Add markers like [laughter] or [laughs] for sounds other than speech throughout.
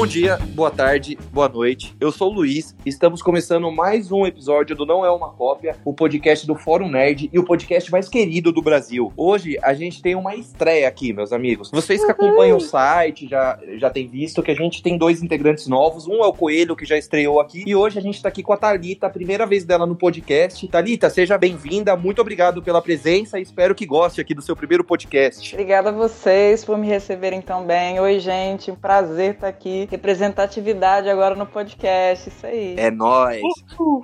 Bom dia, boa tarde, boa noite. Eu sou o Luiz. Estamos começando mais um episódio do Não É Uma Cópia, o podcast do Fórum Nerd e o podcast mais querido do Brasil. Hoje a gente tem uma estreia aqui, meus amigos. Vocês que acompanham o site já, já têm visto que a gente tem dois integrantes novos. Um é o Coelho, que já estreou aqui. E hoje a gente tá aqui com a Thalita, a primeira vez dela no podcast. Thalita, seja bem-vinda. Muito obrigado pela presença e espero que goste aqui do seu primeiro podcast. Obrigada a vocês por me receberem tão bem. Oi, gente. Um prazer estar aqui. Representatividade agora no podcast. Isso aí. É nóis.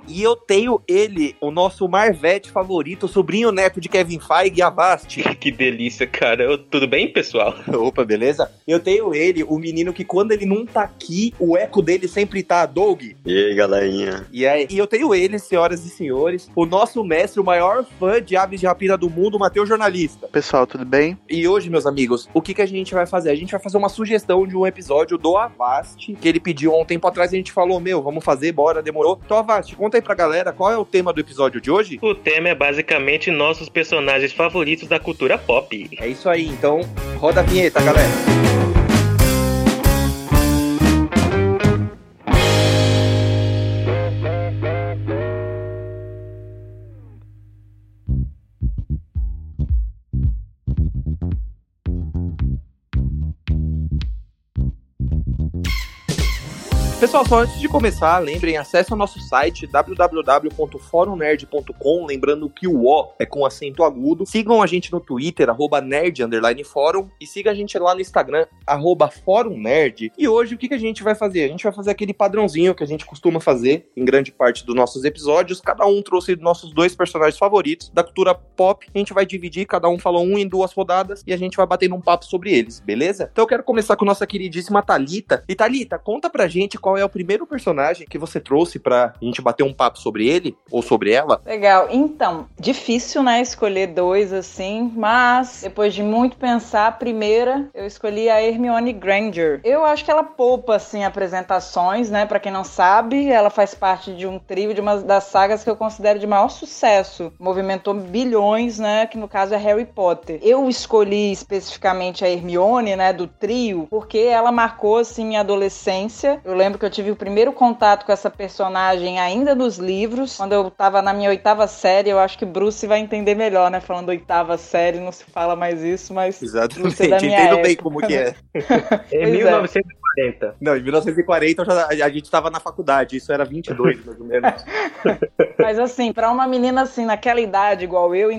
E eu tenho ele, o nosso Marvete favorito, o sobrinho neto de Kevin Feige, Avast. [laughs] Que delícia, cara. Eu- tudo bem, pessoal? [laughs] Opa, beleza? Eu tenho ele, o menino que quando ele não tá aqui, o eco dele sempre tá, Doug. E aí, galerinha? E, aí, e eu tenho ele, senhoras e senhores, o nosso mestre, o maior fã de aves de rapina do mundo, Matheus Jornalista. Pessoal, tudo bem? E hoje, meus amigos, o que, que a gente vai fazer? A gente vai fazer uma sugestão de um episódio do Avast, que ele pediu há um tempo atrás e a gente falou, meu, vamos fazer, bora, demorou. Então, Avast, conta aí pra galera qual é o tema do episódio de hoje? O tema é basicamente nossos personagens favoritos da cultura pop. É isso aí, então roda a vinheta, galera. Pessoal, só antes de começar, lembrem, acesse o nosso site www.forumnerd.com, lembrando que o O é com acento agudo. Sigam a gente no Twitter, arroba e siga a gente lá no Instagram, arroba fórum nerd. E hoje, o que, que a gente vai fazer? A gente vai fazer aquele padrãozinho que a gente costuma fazer em grande parte dos nossos episódios. Cada um trouxe nossos dois personagens favoritos da cultura pop. A gente vai dividir, cada um falou um em duas rodadas, e a gente vai batendo um papo sobre eles, beleza? Então eu quero começar com nossa queridíssima Thalita. E Thalita, conta pra gente qual é o primeiro personagem que você trouxe pra gente bater um papo sobre ele ou sobre ela. Legal. Então, difícil, né, escolher dois assim, mas depois de muito pensar, a primeira eu escolhi a Hermione Granger. Eu acho que ela poupa assim apresentações, né? Pra quem não sabe, ela faz parte de um trio de uma das sagas que eu considero de maior sucesso. Movimentou bilhões, né, que no caso é Harry Potter. Eu escolhi especificamente a Hermione, né, do trio, porque ela marcou assim minha adolescência. Eu lembro que eu tive o primeiro contato com essa personagem ainda nos livros, quando eu tava na minha oitava série. Eu acho que Bruce vai entender melhor, né? Falando oitava série, não se fala mais isso, mas Exatamente, é minha entendo bem época, como que é. Em Pois 1940. Não, em 1940 eu já- a gente tava na faculdade, isso era 22, mais ou menos. [laughs] Mas assim, pra uma menina assim, naquela idade igual eu,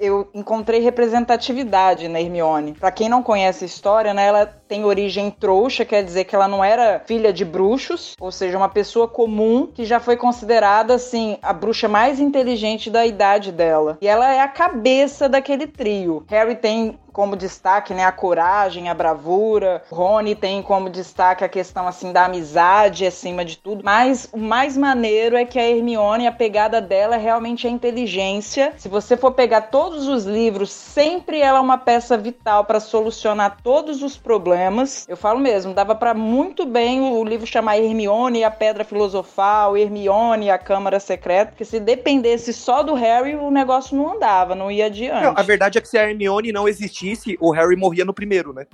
eu encontrei representatividade na Hermione. Pra quem não conhece a história, né, ela tem origem trouxa, quer dizer que ela não era filha de bruxos, ou seja, uma pessoa comum que já foi considerada assim a bruxa mais inteligente da idade dela. E ela é a cabeça daquele trio. Harry tem como destaque, né, a coragem, a bravura. Rony tem como destaque a questão assim da amizade acima de tudo. Mas o mais maneiro é que a Hermione, a pegada dela é realmente a inteligência. Se você for pegar todos os livros, sempre ela é uma peça vital para solucionar todos os problemas. Eu falo mesmo, dava para muito bem o livro chamar Hermione e a Pedra Filosofal, Hermione e a Câmara Secreta, porque se dependesse só do Harry, o negócio não andava, não ia adiante. Não, a verdade é que se a Hermione não existisse, o Harry morria no primeiro, né?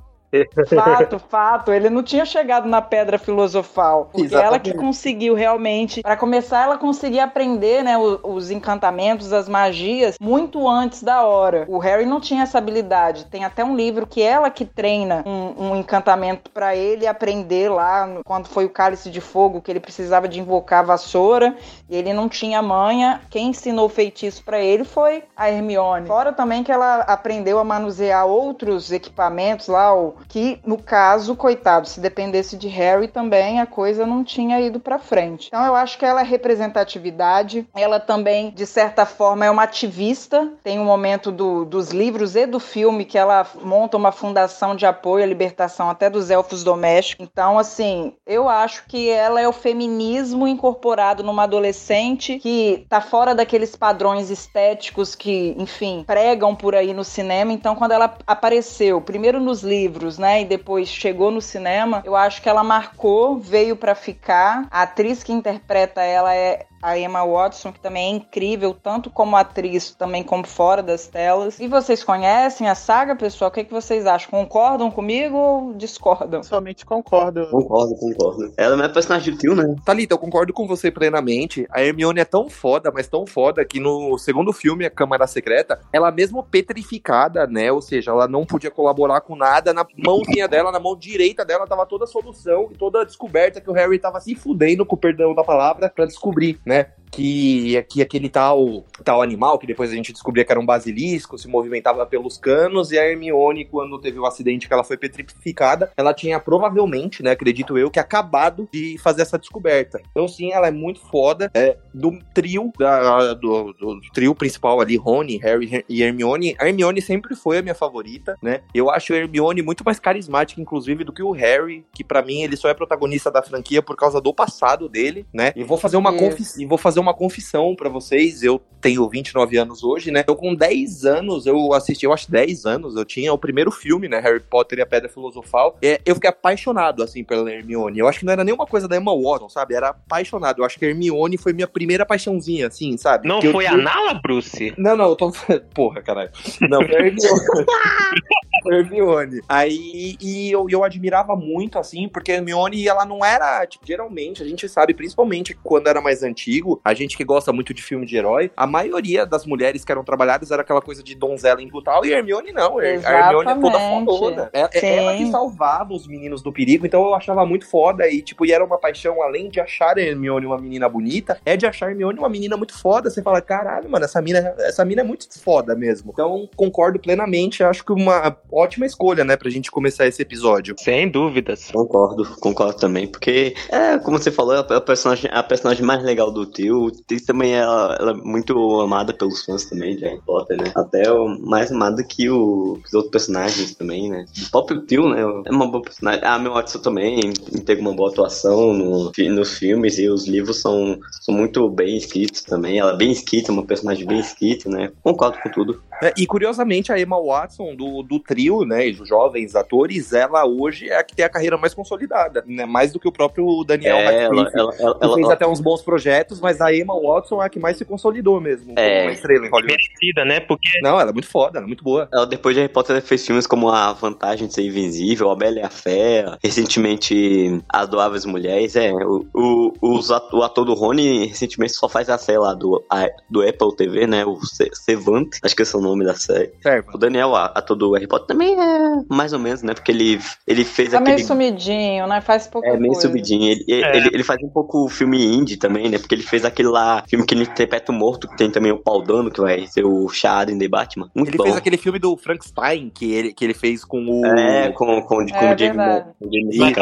Fato, fato. Ele não tinha chegado na pedra filosofal. Porque Exatamente. ela que conseguiu realmente. Para começar, ela conseguia aprender, né, o- os, encantamentos, as magias, muito antes da hora. O Harry não tinha essa habilidade. Tem até um livro que ela que treina um, um encantamento para ele aprender lá no- quando foi o cálice de fogo, que ele precisava de invocar a vassoura e ele não tinha manha. Quem ensinou o feitiço para ele foi a Hermione. Fora também que ela aprendeu a manusear outros equipamentos lá, o que no caso, coitado, se dependesse de Harry também a coisa não tinha ido pra frente. Então eu acho que ela é representatividade, ela também de certa forma é uma ativista. Tem um momento do- dos livros e do filme que ela monta uma fundação de apoio à libertação até dos elfos domésticos. Então assim, eu acho que ela é o feminismo incorporado numa adolescente que tá fora daqueles padrões estéticos que, enfim, pregam por aí no cinema. Então quando ela apareceu, primeiro nos livros, né, e depois chegou no cinema, eu acho que ela marcou, veio pra ficar. A atriz que interpreta ela é a Emma Watson, que também é incrível, tanto como atriz, também como fora das telas. E vocês conhecem a saga, pessoal? O que, é que vocês acham? Concordam comigo ou discordam? Somente concordo. Concordo, concordo. Ela não é personagem do tio, né? Thalita, eu concordo com você plenamente. A Hermione é tão foda, mas tão foda, que no segundo filme, A Câmara Secreta, ela mesmo petrificada, né? Ou seja, ela não podia colaborar com nada. Na mãozinha dela, na mão direita dela, tava toda a solução e toda a descoberta que o Harry tava se fudendo, com o perdão da palavra, para descobrir, né? que, que aquele tal, tal animal, que depois a gente descobria que era um basilisco, se movimentava pelos canos, e a Hermione, quando teve o acidente que ela foi petrificada, ela tinha provavelmente, né, acredito eu, que acabado de fazer essa descoberta. Então, sim, ela é muito foda. É, do trio, da, do, do, do, trio principal ali, Rony, Harry e Hermione, a Hermione sempre foi a minha favorita, né? Eu acho a Hermione muito mais carismática, inclusive, do que o Harry, que para mim ele só é protagonista da franquia por causa do passado dele, né? E vou fazer uma confissão, vou fazer uma confissão para vocês. Eu tenho 29 anos hoje, né? Eu com 10 anos, eu assisti, eu acho 10 anos, eu tinha o primeiro filme, né? Harry Potter e a Pedra Filosofal. É, eu fiquei apaixonado, assim, pela Hermione. Eu acho que não era nenhuma coisa da Emma Watson, sabe? Era apaixonado. Eu acho que a Hermione foi minha primeira paixãozinha, assim, sabe? Não que foi eu... a Nala, Bruce? Não, não, eu tô. [laughs] Porra, caralho. Não, foi a Hermione. [laughs] Hermione. Aí, e eu, eu admirava muito, assim, porque a Hermione, ela não era, tipo, geralmente, a gente sabe, principalmente quando era mais antigo, a gente que gosta muito de filme de herói, a maioria das mulheres que eram trabalhadas era aquela coisa de donzela imputal, e a Hermione não. Exatamente. A Hermione é toda fodona. É, é ela que salvava os meninos do perigo, então eu achava muito foda, e, tipo, e era uma paixão, além de achar a Hermione uma menina bonita, é de achar a Hermione uma menina muito foda. Você fala, caralho, mano, essa mina, essa mina é muito foda mesmo. Então, concordo plenamente, acho que uma ótima escolha, né, pra gente começar esse episódio. Sem dúvidas. Concordo, concordo também, porque é, como você falou, é a personagem, a personagem mais legal do tio. O tio também é, ela é muito amada pelos fãs também de Harry Potter, né? Até mais amada que o, os outros personagens também, né? O próprio tio, né? É uma boa personagem. Ah, meu Watson também teve uma boa atuação no, nos filmes e os livros são, são muito bem escritos também. Ela é bem escrita, uma personagem bem escrita, né? Concordo com tudo. É, e curiosamente, a Emma Watson, do, do trio, né? Os jovens atores, ela hoje é a que tem a carreira mais consolidada, né? Mais do que o próprio Daniel é, ela, ela, ela, que fez ela, até uns bons projetos, mas a Emma Watson é a que mais se consolidou mesmo. É. Uma estrela em Hollywood. Merecida, né? Porque. Não, ela é muito foda, ela é muito boa. Ela, depois de Harry Potter, fez filmes como A Vantagem de Ser Invisível, A Bela e a Fera, recentemente Adoráveis Mulheres. É, o, o, o ator do Rony recentemente só faz a série lá do, a, do Apple TV, né? O Sevante, acho que é o nome da série. Certo. O Daniel, ator do Harry Potter, também é mais ou menos, né? Porque ele, ele fez tá aquele. meio sumidinho, né? Faz pouco. É, meio sumidinho. Ele, É. ele, ele faz um pouco filme indie também, né? Porque ele fez aquele lá, filme que ele interpreta o morto, que tem também o Paul Dano, que vai ser o Charada em The Batman. Muito Ele bom. fez aquele filme do Frankenstein que ele, que ele fez com o. É, com, com, com o com o Jamie Ih, Lee,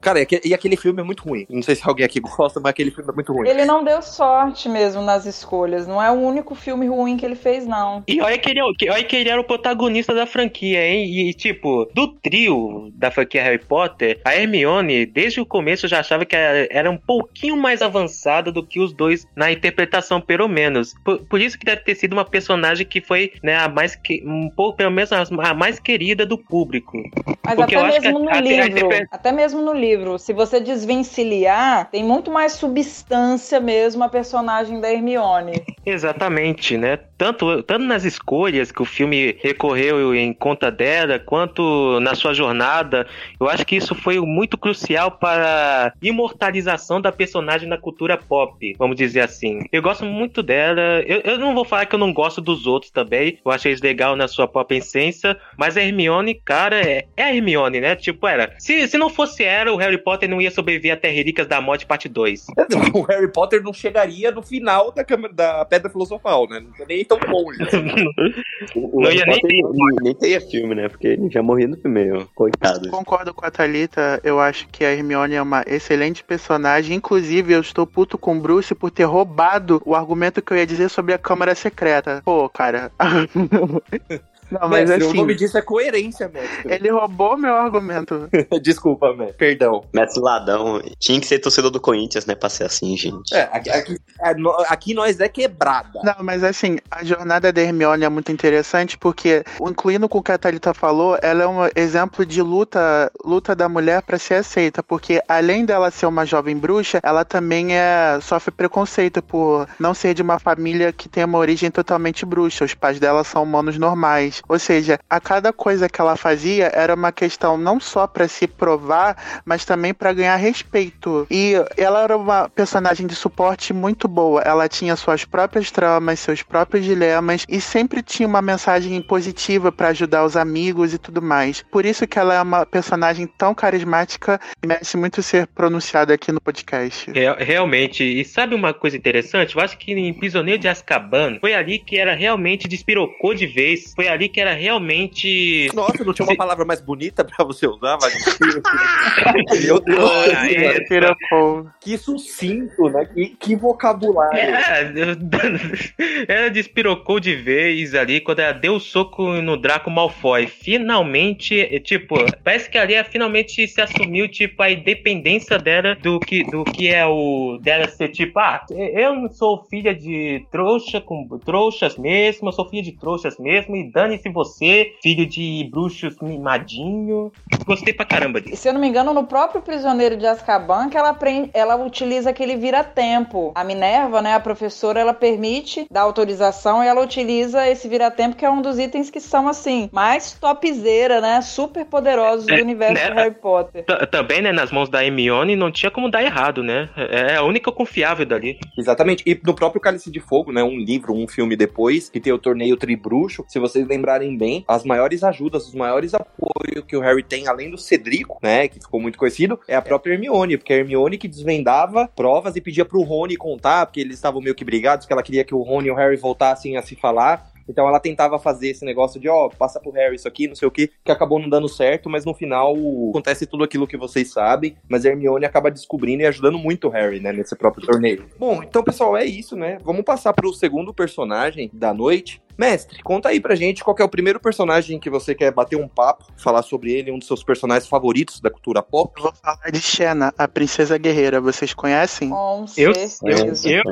cara, e e aquele filme é muito ruim. Não sei se alguém aqui gosta, mas aquele filme é muito ruim. Ele não deu sorte mesmo nas escolhas. Não é o único filme ruim que ele fez, não. E olha que, ele, que- olha que ele era o protagonista da franquia, hein? E, tipo, do trio da franquia Harry Potter, a Hermione, desde o começo, já achava que era, era um pouquinho mais avançada do que os dois na interpretação, pelo menos. Por, por isso que deve ter sido uma personagem que foi, né, a mais que, um pouco, pelo menos, a, mais querida do público. Mas Porque até mesmo no a- livro, a até mesmo no livro, se você desvencilhar, tem muito mais substância mesmo a personagem da Hermione. Exatamente, né? Tanto, tanto nas escolhas que o filme recorreu em conta dela, quanto na sua jornada, eu acho que isso foi muito crucial para a imortalização da personagem na cultura pop, vamos dizer assim. Eu gosto muito dela, eu, eu não vou falar que eu não gosto dos outros também, eu achei eles legal na sua própria essência, mas a Hermione, cara, é, é a Hermione, né? Tipo, era. Se, se não fosse ela, o Harry Potter não ia sobreviver até Relíquias da Morte, parte 2. O Harry Potter não chegaria no final da, câmera, da Pedra Filosofal, né? Não nem tão longe. [laughs] O, Não ia nem nem, nem teria filme, né? Porque ele já morreu no primeiro, coitado. Concordo com a Thalita, eu acho que a Hermione é uma excelente personagem. Inclusive, eu estou puto com o Bruce por ter roubado o argumento que eu ia dizer sobre a Câmara Secreta. Pô, cara. [laughs] Não, mas mestre, assim, o nome disso é coerência, mestre. ele roubou meu argumento. [laughs] Desculpa, mestre. Perdão. Mestre Ladão. Tinha que ser torcedor do Corinthians, né? Pra ser assim, gente. É, aqui, aqui, é, aqui nós é quebrada. Não, mas assim, a jornada da Hermione é muito interessante porque, incluindo com o que a Thalita falou, ela é um exemplo de luta, luta da mulher para ser aceita, porque além dela ser uma jovem bruxa, ela também é, sofre preconceito por não ser de uma família que tem uma origem totalmente bruxa. Os pais dela são humanos normais. Ou seja, a cada coisa que ela fazia era uma questão não só para se provar, mas também para ganhar respeito. E ela era uma personagem de suporte muito boa. Ela tinha suas próprias tramas, seus próprios dilemas e sempre tinha uma mensagem positiva para ajudar os amigos e tudo mais. Por isso que ela é uma personagem tão carismática e merece muito ser pronunciada aqui no podcast. Real- realmente, e sabe uma coisa interessante? Eu acho que em Prisioneiro de Azkaban foi ali que era realmente despirocou de vez. Foi ali que era realmente. Nossa, não tinha uma palavra mais bonita pra você usar, Valentim? [laughs] Meu Deus, Ah, é. Que sucinto, né? Que, que vocabulário. É, [laughs] ela despirocou de vez ali quando ela deu o soco no Draco Malfoy. Finalmente, é, tipo, parece que ali ela finalmente se assumiu, tipo, a independência dela do que, do que é o dela ser tipo, ah, eu não sou filha de trouxa com trouxas mesmo, eu sou filha de trouxas mesmo, e dane-se você, filho de bruxos mimadinho. Gostei pra caramba disso. Se eu não me engano, no próprio Prisioneiro de Azkaban, que ela, aprende, ela utiliza aquele vira-tempo. A Minerva, né, a professora, ela permite dar autorização e ela utiliza esse vira-tempo, que é um dos itens que são, assim, mais topzera, né, super poderosos do É, universo né? de Harry Potter. Também, né, nas mãos da Hermione não tinha como dar errado, né? É a única confiável dali. Exatamente. E no próprio Cálice de Fogo, né? Um livro, um filme depois, que tem o torneio Tribruxo. Se vocês lembrarem bem, as maiores ajudas, os maiores apoios que o Harry tem, além do Cedrico, né? Que ficou muito conhecido, é a própria Hermione. Porque a Hermione que desvendava provas e pedia pro Rony contar, porque eles estavam meio que brigados, que ela queria que o Rony e o Harry voltassem a se falar. Então ela tentava fazer esse negócio de, ó, passa pro Harry isso aqui, não sei o que, que acabou não dando certo, mas no final acontece tudo aquilo que vocês sabem, mas Hermione acaba descobrindo e ajudando muito o Harry, né, nesse próprio torneio. Bom, então pessoal, é isso, né? Vamos passar pro segundo personagem da noite. Mestre, conta aí pra gente qual que é o primeiro personagem que você quer bater um papo, falar sobre ele, um dos seus personagens favoritos da cultura pop. Eu vou falar de Xena, a princesa guerreira. Vocês conhecem? Com Eu- certeza. eu-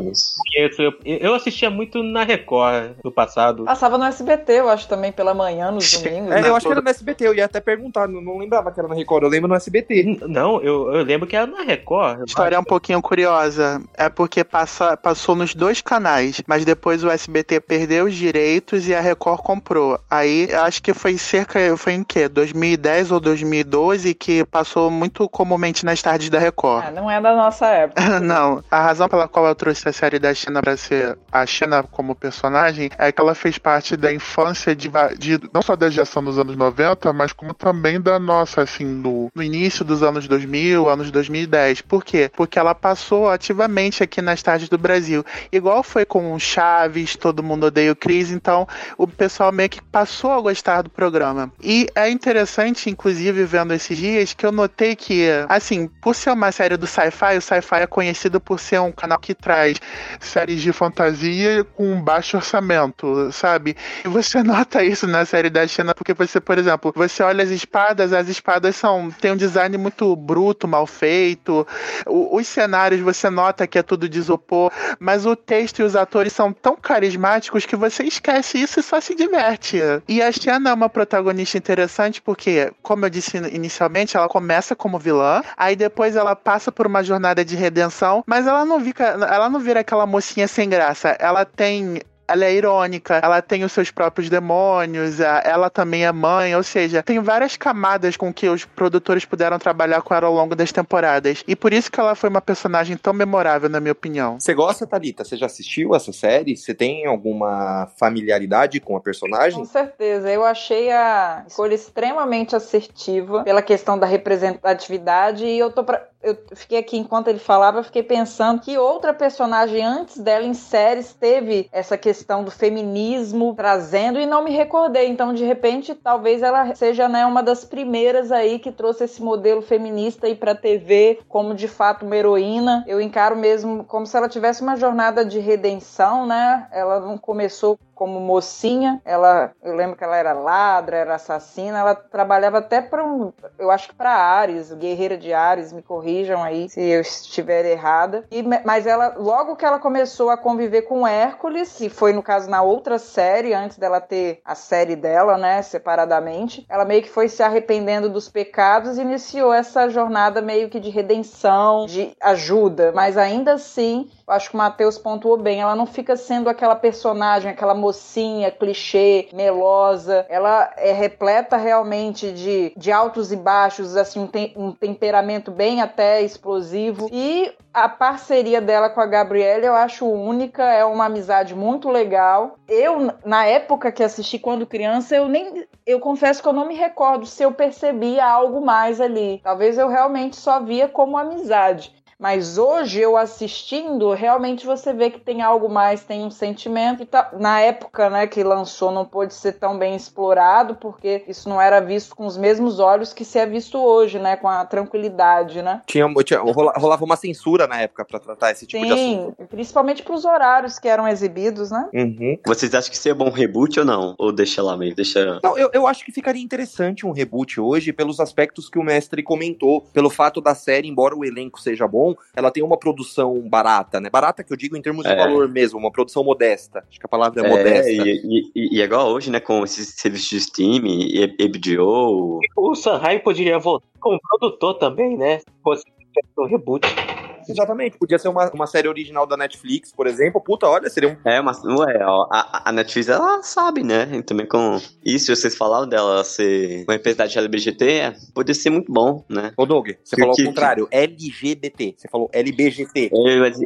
Eu, eu assistia muito na Record no passado. Passava no SBT, eu acho, também pela manhã, nos domingos. É, né? eu acho que era no SBT, eu ia até perguntar, não, não lembrava que era na Record, eu lembro no SBT. N- Não, eu, eu lembro que era na Record. A história é um pouquinho curiosa. É porque passa, passou nos dois canais, mas depois o SBT perdeu os direitos e a Record comprou. Aí acho que foi cerca, foi em quê? 2010 ou 2012 que passou muito comumente nas tardes da Record. Ah, não é da nossa época. [laughs] Não, a razão pela qual eu trouxe a série da China pra ser a China como personagem é que ela fez parte da infância de, de- não só da geração dos anos 90, mas como também da nossa, assim, no, no início dos anos 2000, anos 2010. Por quê? Porque ela passou ativamente aqui nas tardes do Brasil. Igual foi com o Chaves, Todo Mundo Odeia o Cris, então o pessoal meio que passou a gostar do programa. E é interessante, inclusive, vendo esses dias, que eu notei que, assim, por ser uma série do sci-fi, o sci-fi é conhecido por ser um canal que traz séries de fantasia com baixo orçamento, sabe? E você [laughs] nota isso na série da China, porque você, por exemplo, você olha as espadas, as espadas são têm um design muito bruto, mal feito. O- os cenários você nota que é tudo de isopor, mas o texto e os atores são tão carismáticos que você esquece isso e só se diverte. E a Xena é uma protagonista interessante porque, como eu disse inicialmente, ela começa como vilã, aí depois ela passa por uma jornada de redenção, mas ela não fica, ela não vira aquela mocinha sem graça. Ela tem ela é irônica, ela tem os seus próprios demônios, ela também é mãe, ou seja, tem várias camadas com que os produtores puderam trabalhar com ela ao longo das temporadas. E por isso que ela foi uma personagem tão memorável, na minha opinião. Você gosta, Thalita? Você já assistiu essa série? Você tem alguma familiaridade com a personagem? Com certeza. Eu achei a escolha extremamente assertiva pela questão da representatividade e eu tô pra... Eu fiquei aqui enquanto ele falava, eu fiquei pensando que outra personagem antes dela em séries teve essa questão do feminismo trazendo e não me recordei. Então, de repente, talvez ela seja né, uma das primeiras aí que trouxe esse modelo feminista aí pra TV como de fato uma heroína. Eu encaro mesmo como se ela tivesse uma jornada de redenção, né? Ela não começou como mocinha. Ela, eu lembro que ela era ladra, era assassina. Ela trabalhava até para um, eu acho que para Ares, guerreira de Ares, me corrijam aí se eu estiver errada. E, mas ela, logo que ela começou a conviver com Hércules, que foi no caso na outra série, antes dela ter a série dela, né, separadamente, ela meio que foi se arrependendo dos pecados e iniciou essa jornada meio que de redenção, de ajuda. Mas ainda assim, acho que o Matheus pontuou bem, ela não fica sendo aquela personagem, aquela mocinha clichê, melosa. Ela é repleta realmente de, de altos e baixos, assim, um, te, um temperamento bem até explosivo. E a parceria dela com a Gabriela eu acho única, é uma amizade muito legal. Eu, na época que assisti quando criança, eu nem. Eu confesso que eu não me recordo se eu percebia algo mais ali. Talvez eu realmente só via como amizade. Mas hoje eu assistindo, realmente você vê que tem algo mais, tem um sentimento. E tá, na época né, que lançou, não pôde ser tão bem explorado, porque isso não era visto com os mesmos olhos que se é visto hoje, né? Com a tranquilidade, né? Tinha, tinha rolava uma censura na época para tratar esse tipo Sim, de assunto. Principalmente para os horários que eram exibidos, né? Uhum. Vocês acham que seria bom um reboot ou não? Ou deixa lá mesmo? Deixa. Não, eu, eu acho que ficaria interessante um reboot hoje pelos aspectos que o mestre comentou. Pelo fato da série, embora o elenco seja bom, ela tem uma produção barata, né? Barata que eu digo em termos de É. valor mesmo, uma produção modesta. Acho que a palavra é, É, modesta. e, e, e é igual hoje, né? Com esses serviços de streaming, e HBO. O Sanhai poderia voltar como produtor também, né? Se fosse um reboot. Exatamente, podia ser uma, uma série original da Netflix, por exemplo. Puta, olha, seria um. É, mas ué, ó, a, a Netflix ela sabe, né? E também com isso, vocês falaram dela ser uma representante LGBT, é, pode ser muito bom, né? Ô, Doug, você Que- falou ao que- contrário, LGBT. Você falou LBGT.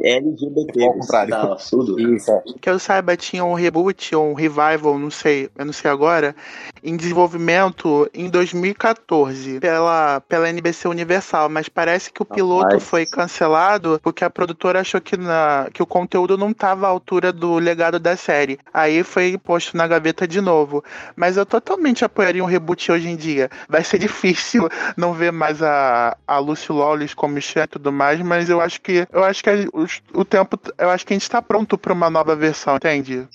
LGBT. Ao contrário. Tá absurdo. Isso, é. Que eu saiba, tinha um reboot ou um revival, não sei, eu não sei agora, em desenvolvimento em 2014 pela, pela NBC Universal, mas parece que o piloto Rapaz. foi cancelado porque a produtora achou que, na, que o conteúdo não estava à altura do legado da série. Aí foi posto na gaveta de novo. Mas eu totalmente apoiaria um reboot hoje em dia. Vai ser [laughs] difícil não ver mais a, a Lucy Lawless como Xia e tudo mais, mas eu acho que eu acho que a- os- o tempo, eu acho que a gente tá pronto para uma nova versão, entende?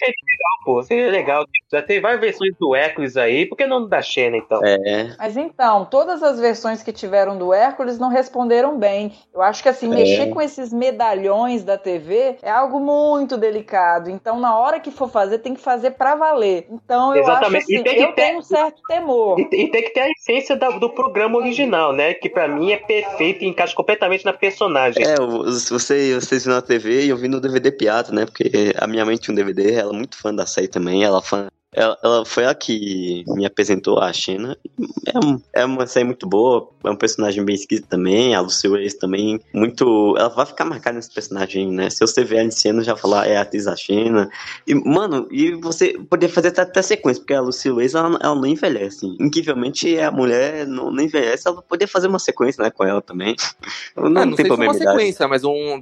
Pô, seria legal. Já tem várias versões do Hércules aí, por que não da Xena, então? É, Mas então, todas as versões que tiveram do Hércules não responderam bem. Eu acho que assim, É. mexer com esses medalhões da TV é algo muito delicado. Então, na hora que for fazer, tem que fazer pra valer. Então, eu Exatamente. acho E assim, tem que eu ter- tenho um certo temor. E, e tem que ter a essência da- do programa original, né? Que pra mim é perfeito e encaixa completamente na personagem. é, você, vocês viram na TV e eu vi no DVD pirata, né? Porque a minha mãe tinha um DVD, ela é muito fã da série também, ela é fã. Ela, ela foi a que me apresentou a China. É, um- é uma série muito boa, é um personagem bem esquisito também. A Lucy Weiss também, muito. Ela vai ficar marcada nesse personagem, né? Se você ver ela em cena, já falar é a atriz da China. E, mano, e você poderia fazer até, até sequência, porque a Lucy Weiss, ela, ela não envelhece. Incrivelmente, a mulher não, não envelhece, ela poderia fazer uma sequência, né, com ela também. [laughs] Não, Ah, não tem sei se uma problema. sequência, mas um.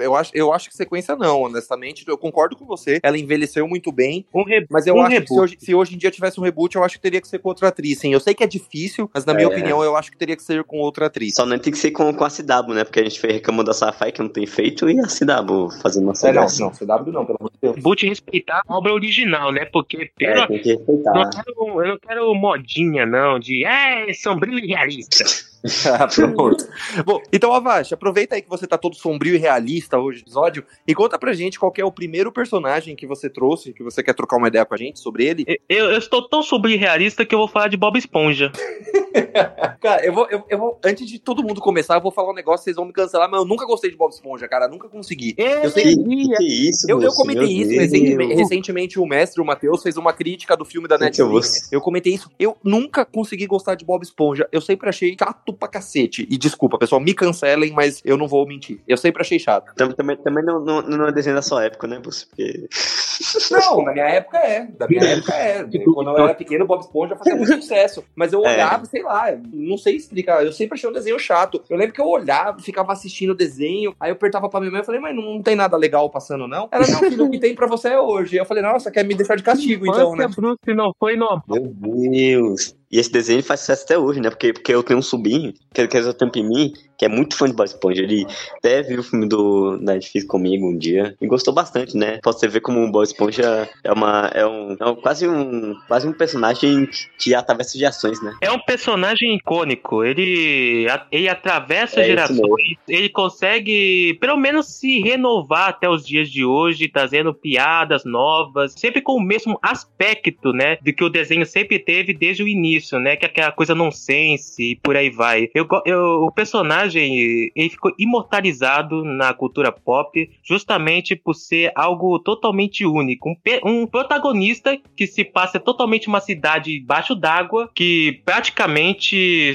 Eu acho, eu acho que sequência não, honestamente. Eu concordo com você. Ela envelheceu muito bem. Um re- Mas eu Um acho. Se hoje, se hoje em dia tivesse um reboot, eu acho que teria que ser com outra atriz, sim. Eu sei que é difícil, mas na minha É. opinião, eu acho que teria que ser com outra atriz. Só não tem que ser com, com a CW, né? Porque a gente foi reclamando da Sci-Fi que não tem feito e a CW fazendo uma É, não, não, CW não, pelo amor de Deus. reboot e respeitar a obra original, né? Porque pelo, É, tem que respeitar. não quero, eu não quero modinha, não, de é sombrio e realista. [laughs] Ah, Pronto. Bom, então, Avash, aproveita aí que você tá todo sombrio e realista hoje no episódio e conta pra gente qual que é o primeiro personagem que você trouxe, que você quer trocar uma ideia com a gente sobre ele. Eu, eu estou tão sombrio e realista que eu vou falar de Bob Esponja. [laughs] Cara, eu vou, eu, eu vou. Antes de todo mundo começar, eu vou falar um negócio, vocês vão me cancelar, mas eu nunca gostei de Bob Esponja, cara. Nunca consegui. Eu sei Que, que. que isso, Eu, eu comentei isso recentemente, recentemente. O mestre, o Matheus, fez uma crítica do filme da Netflix. vou- Eu comentei isso. Eu nunca consegui gostar de Bob Esponja. Eu sempre achei chato pra cacete. E desculpa, pessoal, me cancelem, mas eu não vou mentir. Eu sempre achei chato. Tam- Também, também não, não, não é desenho da sua época, né, Bus? Porque... [laughs] Não, na minha época é. Da minha época é. Quando eu era pequeno, Bob Esponja fazia muito sucesso. Mas eu É. olhava, sei lá, não sei explicar. Eu sempre achei um desenho chato. Eu lembro que eu olhava, ficava assistindo o desenho, aí eu apertava pra minha mãe e falei, mas não tem nada legal passando, não? Ela, não, filho, o que tem pra você é hoje. Eu falei, nossa, quer me deixar de castigo, então, né? Bruce, não foi normal. Meu Deus. E esse desenho faz sucesso até hoje, né? Porque, porque eu tenho um sobrinho, que ele quer o tempo em mim, que é muito fã de Bob Esponja. Ele até viu o filme do Netflix comigo um dia e gostou bastante, né? Pode você ver como o Bob Esponja é uma é um, é um quase um quase um personagem que atravessa gerações, né? É um personagem icônico. Ele ele atravessa É gerações. Ele consegue pelo menos se renovar até os dias de hoje, trazendo piadas novas, sempre com o mesmo aspecto, né, de que o desenho sempre teve desde o início, né, que é aquela coisa nonsense e por aí vai. Eu, eu, o personagem ele ficou imortalizado na cultura pop justamente por ser algo totalmente único, um, um protagonista que se passa totalmente uma cidade embaixo d'água, que praticamente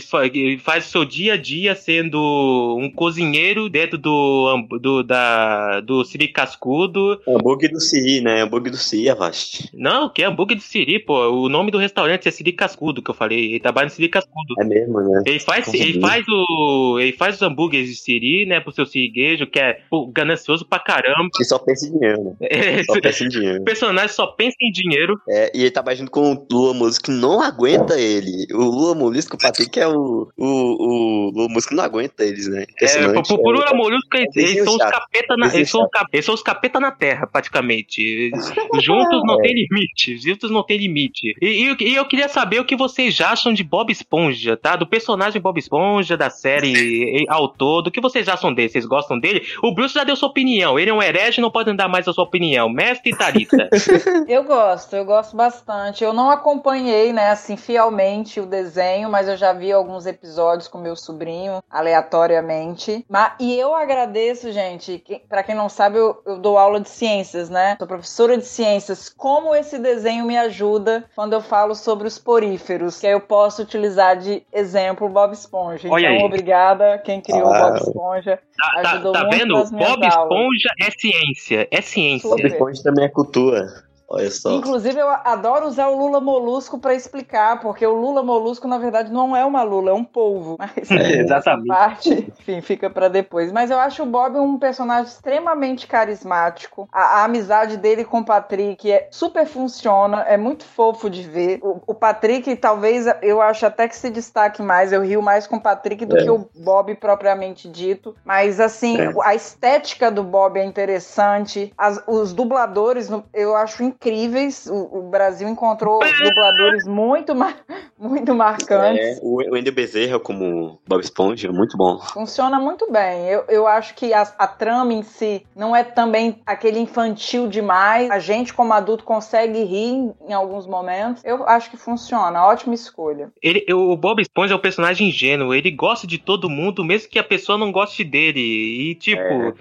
faz seu dia a dia sendo um cozinheiro dentro do do da do Siri Cascudo. Hambúrguer do Siri, né? Hambúrguer do Siri, Avast. Não, que é hambúrguer de Siri, pô. O nome do restaurante é Siri Cascudo, que eu falei. Ele trabalha no Siri Cascudo. É mesmo, né? Ele faz, Consegui. ele faz o. Ele faz os hambúrgueres de Siri, né? Pro seu siriguejo, que é pô, ganancioso pra caramba. Que só pensa em dinheiro, né? Esse Só [laughs] pensa em dinheiro. personagem só pensa em dinheiro. É, e ele tava junto com o Lula Molusco que não aguenta ele. O Lula Molusco, o Patrick é o. O, o Lula Molusco não aguenta eles, né? É, por, por É, Ura Molusco, eles, eles são os capeta na, eles, são, eles são os capeta na terra, praticamente. [laughs] Juntos não tem limite. Juntos não tem limite. E, e eu- e eu queria saber o que vocês acham de Bob Esponja, tá? Do personagem Bob Esponja, da série ao todo. O que vocês acham dele? Vocês gostam dele? O Bruce já deu sua opinião. Ele é um herege não pode dar mais a sua opinião. Mestre Tarita. [laughs] Eu gosto, eu gosto bastante. Eu não acompanhei, né, assim, fielmente o desenho, mas eu já vi alguns episódios com meu sobrinho, aleatoriamente. Mas, e eu agradeço, gente, que, pra quem não sabe, eu, eu dou aula de ciências, né? Sou professora de ciências. Como esse desenho me ajuda quando eu falo sobre os poríferos, que aí eu posso utilizar de exemplo o Bob Esponja. Olha então, aí. obrigada quem criou o Ah. Bob Esponja. Tá, tá- Ajudou tá muito vendo? nas minhas Bob aulas. Esponja é ciência. É ciência. Bob Esponja também é cultura. Olha só. Inclusive, eu adoro usar o Lula Molusco pra explicar, porque o Lula Molusco, na verdade, não é uma lula, é um polvo. Mas É, [laughs] essa exatamente. [laughs] parte, enfim, fica pra depois. Mas eu acho o Bob um personagem extremamente carismático. A, a amizade dele com o Patrick é super funciona, é muito fofo de ver. O, o Patrick, talvez, eu acho até que se destaque mais. Eu rio mais com o Patrick do É. que o Bob propriamente dito. Mas, assim, É. a estética do Bob é interessante. As- os dubladores, eu acho incríveis. O, o Brasil encontrou dubladores muito, mar- [laughs] muito marcantes. É, o o Wendel Bezerra como Bob Esponja, muito bom. Funciona muito bem. Eu, eu acho que a, a trama em si não é também aquele infantil demais. A gente, como adulto, consegue rir em, alguns momentos. Eu acho que funciona. Ótima escolha. Ele, o Bob Esponja é um personagem ingênuo, ele gosta de todo mundo, mesmo que a pessoa não goste dele. E, tipo, É.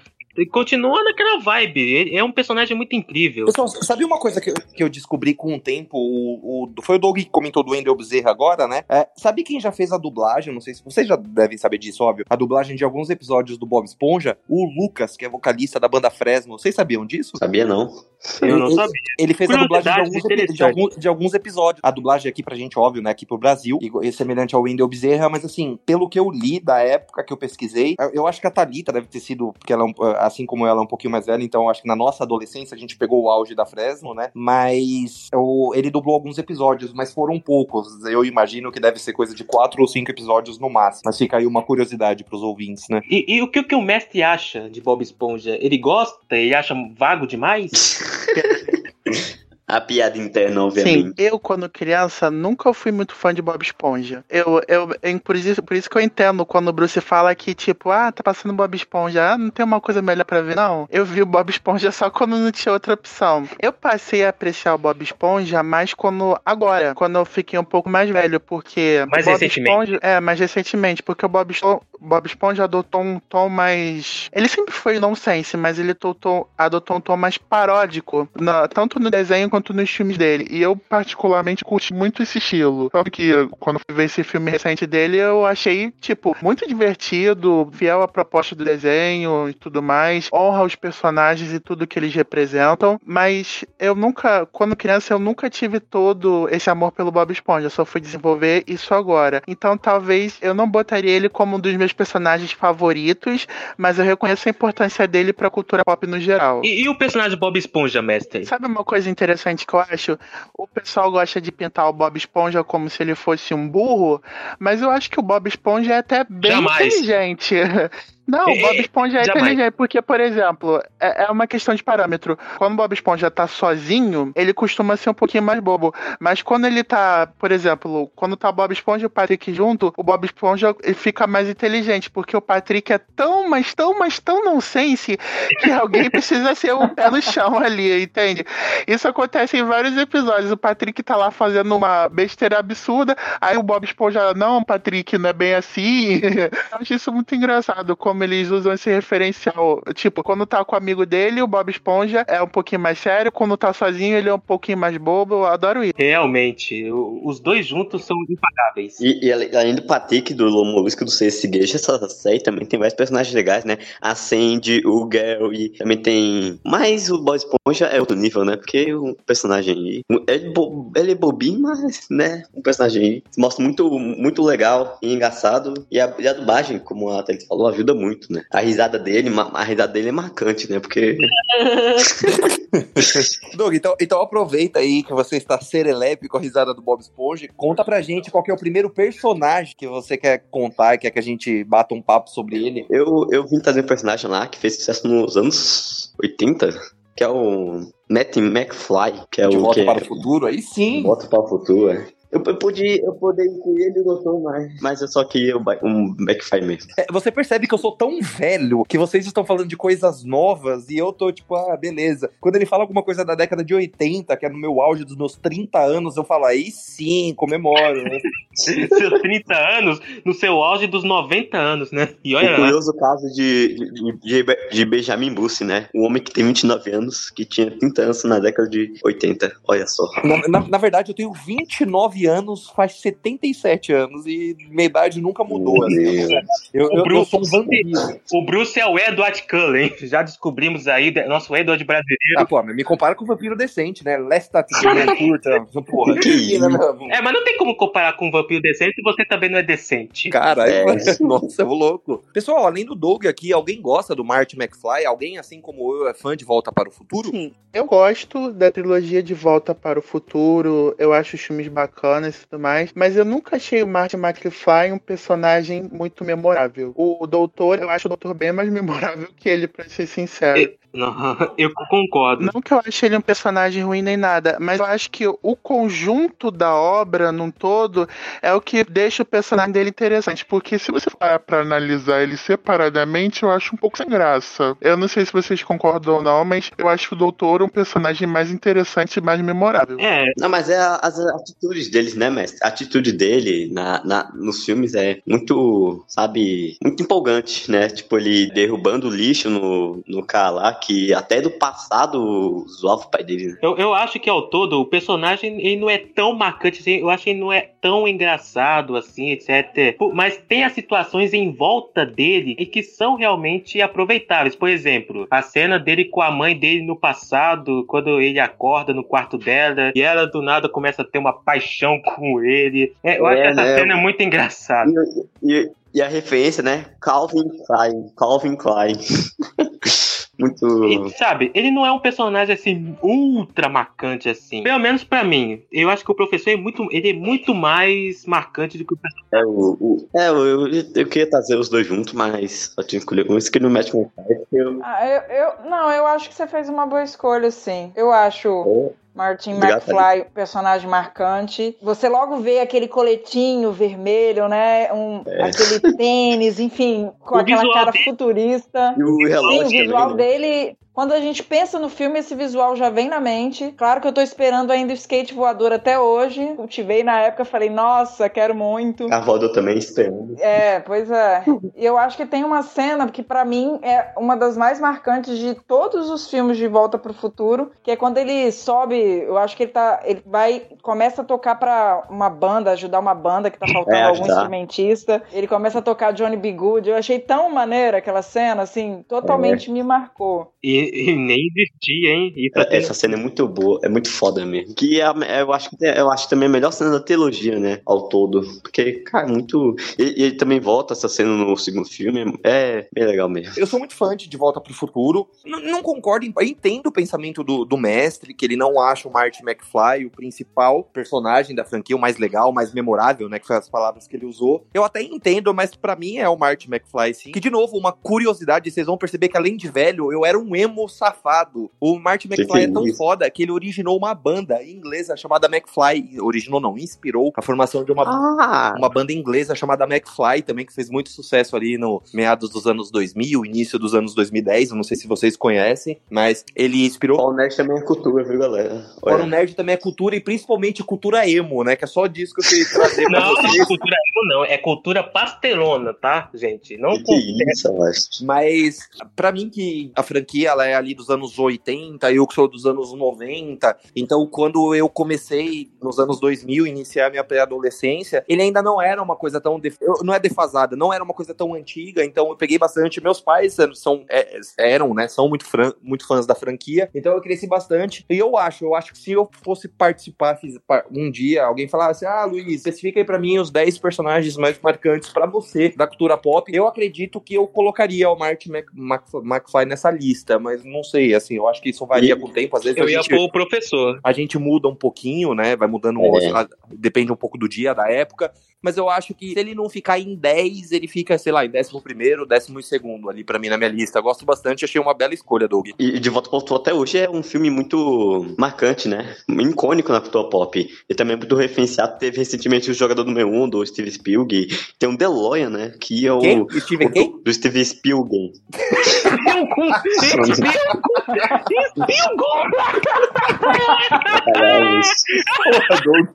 continua naquela vibe. Ele é um personagem muito incrível. Pessoal, sabe uma coisa que eu, que eu descobri com o tempo? O, o- foi o Doug que comentou do Wendel Bezerra agora, né? É, sabe quem já fez a dublagem? Não sei se vocês já devem saber disso, óbvio. A dublagem de alguns episódios do Bob Esponja. O Lucas, que é vocalista da banda Fresno. Vocês sabiam disso? Sabia não? Eu não Ele- sabia. Ele fez a dublagem de alguns, de, alguns, de alguns episódios. A dublagem aqui pra gente, óbvio, né? Aqui pro Brasil. E, semelhante ao Wendel Bezerra, mas assim, pelo que eu li da época que eu pesquisei, eu, eu acho que a Thalita deve ter sido, porque ela, é um- assim como ela é um pouquinho mais velha, então eu acho que na nossa adolescência a gente pegou o auge da Fresno, né? Mas o- ele dublou alguns episódios, mas foram poucos. Eu imagino que deve ser coisa de quatro ou cinco episódios no máximo. Mas fica aí uma curiosidade pros ouvintes, né? E, e o que, o que o mestre acha de Bob Esponja? Ele gosta? Ele acha vago demais? [laughs] A piada interna, Sim, obviamente. eu quando criança nunca fui muito fã de Bob Esponja. Eu, eu, em- por, isso, por isso que eu entendo quando o Bruce fala que, tipo, ah, tá passando Bob Esponja, ah, não tem uma coisa melhor pra ver, não. Eu vi o Bob Esponja só quando não tinha outra opção. Eu passei a apreciar o Bob Esponja mais quando, agora, quando eu fiquei um pouco mais velho, porque... Mais Bob recentemente. Esponja, é, mais recentemente, porque o Bob, Espo- Bob Esponja adotou um tom mais... Ele sempre foi nonsense, mas ele adotou, adotou um tom mais paródico, na- tanto no desenho quanto nos filmes dele. E eu, particularmente, curti muito esse estilo. Tanto que, quando fui ver esse filme recente dele, eu achei, tipo, muito divertido, fiel à proposta do desenho e tudo mais. Honra os personagens e tudo que eles representam. Mas eu nunca, quando criança, eu nunca tive todo esse amor pelo Bob Esponja. Só fui desenvolver isso agora. Então, talvez eu não botaria ele como um dos meus meus personagens favoritos, mas eu reconheço a importância dele pra cultura pop no geral. E, e o personagem Bob Esponja, mestre? Sabe uma coisa interessante que eu acho? O pessoal gosta de pintar o Bob Esponja como se ele fosse um burro, mas eu acho que o Bob Esponja é até bem Jamais. inteligente. [laughs] Não, o Bob Esponja é Jamais. inteligente, porque, por exemplo, é, é uma questão de parâmetro. Quando o Bob Esponja tá sozinho, ele costuma ser um pouquinho mais bobo. Mas quando ele tá, por exemplo, quando tá o Bob Esponja e o Patrick junto, o Bob Esponja ele fica mais inteligente, porque o Patrick é tão, mas tão, mas tão nonsense que [laughs] alguém precisa ser o pé no chão ali, entende? Isso acontece em vários episódios. O Patrick tá lá fazendo uma besteira absurda, aí o Bob Esponja, não, Patrick, não é bem assim. [laughs] Eu acho isso muito engraçado, como eles usam esse referencial. Tipo, quando tá com o amigo dele, o Bob Esponja é um pouquinho mais sério, quando tá sozinho, ele é um pouquinho mais bobo. Eu adoro isso. Realmente, os dois juntos são impagáveis. E, e além do Patrick, do Lomolusco, do Cesse Gueixa, essa série também tem vários personagens legais, né? A Sandy, o Gary, também tem... Mas o Bob Esponja é outro nível, né? Porque o personagem aí... Ele, é bo- ele é bobinho, mas, né? Um personagem aí se mostra muito, muito legal e engraçado. E a, e a dublagem, como a Thalita falou, ajuda muito, né? A risada dele, a risada dele é marcante, né? Porque... [laughs] Doug, então, então aproveita aí que você está serelepe com a risada do Bob Esponja. Conta pra gente qual é o primeiro personagem que você quer contar, quer que a gente bata um papo sobre ele. Eu, eu vim trazer um personagem lá que fez sucesso nos anos 80, que é o Matt McFly, que é De o volta que para o futuro, aí sim. Volta para o futuro. é. Eu, eu podia, eu poderia incluir ele e o doutor, mas, mas eu só queria o um McFly mesmo. É, Você percebe que eu sou tão velho que vocês estão falando de coisas novas e eu tô tipo, ah, beleza. Quando ele fala alguma coisa da década de 80, que é no meu auge dos meus 30 anos, eu falo, aí sim, comemoro. né? [laughs] Seus 30 anos, no seu auge dos 90 anos, né? E O olha lá. curioso caso de, de, de, de Benjamin Bussi, né? Um homem que tem 29 anos, que tinha 30 anos na década de 80. Olha só. Na, na- na verdade, eu tenho 29 anos, faz 77 anos e minha idade nunca mudou. Assim, eu, eu, eu Bruce- sou um vampiro. O Bruce é o Edward Cullen, hein? Já descobrimos aí, nosso Edward brasileiro. Ah, pô, me compara com um vampiro decente, né? Lestat [laughs] curta, porra. Né? É, mas não tem como comparar com um vampiro decente se você também não é decente. Cara, É. [laughs] nossa, eu vou louco. Pessoal, além do Doug aqui, alguém gosta do Marty McFly? Alguém, assim como eu, é fã de Volta para o Futuro? Sim, eu gosto da trilogia De Volta para o Futuro, eu acho os filmes bacanas e tudo mais, mas eu nunca achei o Martin McFly um personagem muito memorável. O Doutor, eu acho o Doutor bem mais [laughs] memorável que ele, pra ser sincero. Não, eu concordo. Não que eu ache ele um personagem ruim nem nada, mas eu acho que o conjunto da obra num todo é o que deixa o personagem dele interessante. Porque se você for pra analisar ele separadamente, eu acho um pouco sem graça. Eu não sei se vocês concordam ou não, mas eu acho que o Doutor é um personagem mais interessante e mais memorável. É, Não, mas é as atitudes deles, né, mestre? A atitude dele na, na- nos filmes é muito, sabe, muito empolgante, né? Tipo, ele derrubando o lixo no, no cara lá, que até do passado zoava o pai dele, né? eu, eu acho que ao todo o personagem ele não é tão marcante assim, eu acho que ele não é tão engraçado assim, etc. Mas tem as situações em volta dele e que são realmente aproveitáveis. Por exemplo, a cena dele com a mãe dele no passado, quando ele acorda no quarto dela e ela do nada começa a ter uma paixão [laughs] com ele. É, eu acho É, que essa né? cena é muito engraçada. E, e a referência, né? Calvin Klein. Calvin Klein. [laughs] muito. E, sabe, ele não é um personagem assim ultra marcante assim. Pelo menos pra mim. Eu acho que o professor é muito, ele é muito mais marcante do que o personagem. É, o, o- é, eu, eu, eu queria trazer os dois juntos, mas só tinha que escolher um. Esse que não mete com o Eu, Ah, eu, eu- não, eu acho que você fez uma boa escolha, sim. Eu acho É. Martin Obrigado, McFly personagem marcante. Você logo vê aquele coletinho vermelho, né? Um, Aquele tênis, enfim, com O aquela cara dele- futurista. E o Sim, relógio o visual também, né? dele. Quando a gente pensa no filme, esse visual já vem na mente. Claro que eu tô esperando ainda o skate voador até hoje. Cultivei na época, falei, nossa, quero muito. A Voador também esperando. É, pois é. E eu acho que tem uma cena que pra mim é uma das mais marcantes de todos os filmes de Volta pro Futuro, que é quando ele sobe, eu acho que ele tá, ele vai começa a tocar pra uma banda, ajudar uma banda que tá faltando É, algum ajudar. instrumentista. Ele começa a tocar Johnny B. Good. Eu achei tão maneira aquela cena, assim, totalmente É. me marcou. E E, [laughs] e nem existia, hein? Isso É, tem- Essa cena é muito boa, é muito foda mesmo. Que é, a- eu, acho, que- eu acho também a melhor cena da trilogia, né? Ao todo. Porque, cara, muito. E e ele também volta essa cena no segundo filme. É bem legal mesmo. Eu sou muito fã de De Volta pro Futuro. N- não concordo, entendo o pensamento do, do mestre, que ele não acha o Marty McFly o principal personagem da franquia, o mais legal, o mais memorável, né? Que foi as palavras que ele usou. Eu até entendo, mas pra mim é o Marty McFly, sim. Que, de novo, uma curiosidade, vocês vão perceber que além de velho, eu era um emo safado. O Marty Que McFly é tão isso? foda que ele originou uma banda inglesa chamada McFly. Originou, não, inspirou a formação de uma Ah! uma banda inglesa chamada McFly também, que fez muito sucesso ali no meados dos anos 2000, início dos anos 2010. Eu não sei se vocês conhecem, mas ele inspirou. O Nerd também é cultura, viu, galera? Olha. o nerd também é cultura e principalmente cultura emo, né? Que é só disso que [laughs] eu queria trazer pra Não, não vocês. é cultura emo, não. É cultura pastelona, tá, gente? Não Que, que isso, eu acho. Mas, pra mim, que a franquia ela é ali dos anos 80, eu que sou dos anos 90. Então, quando eu comecei nos anos 2000, iniciar minha pré-adolescência, ele ainda não era uma coisa tão. def- Não é defasada, não era uma coisa tão antiga. Então, eu peguei bastante. Meus pais são, é, eram, né? São muito, fran- muito fãs da franquia. Então, eu cresci bastante. E eu acho, eu acho que se eu fosse participar fiz- um dia, alguém falasse: Ah, Luiz, especifica aí pra mim os 10 personagens mais marcantes pra você da cultura pop. Eu acredito que eu colocaria o Marty Mc, Mc- McFly nessa lista, mas não sei, assim, eu acho que isso varia E- com o tempo. Às vezes Eu a ia gente, pôr o professor. a gente muda um pouquinho, né? Vai mudando, É. a- depende um pouco do dia, da época. Mas eu acho que se ele não ficar em 10, ele fica, sei lá, em 11 décimo segundo ali pra mim na minha lista. Eu gosto bastante, achei uma bela escolha, Doug. E De Volta pro Futuro até hoje é um filme muito marcante, né? Icônico na cultura pop. E também é muito referenciado. Teve recentemente o Jogador Número 1 do Steve Spielberg. Tem um DeLorean, né? Que é o... Quem? Steven o quem? do, do Steve Spielberg. [laughs] [laughs] Gente, Bilgo! Caralho. Porra, Doug.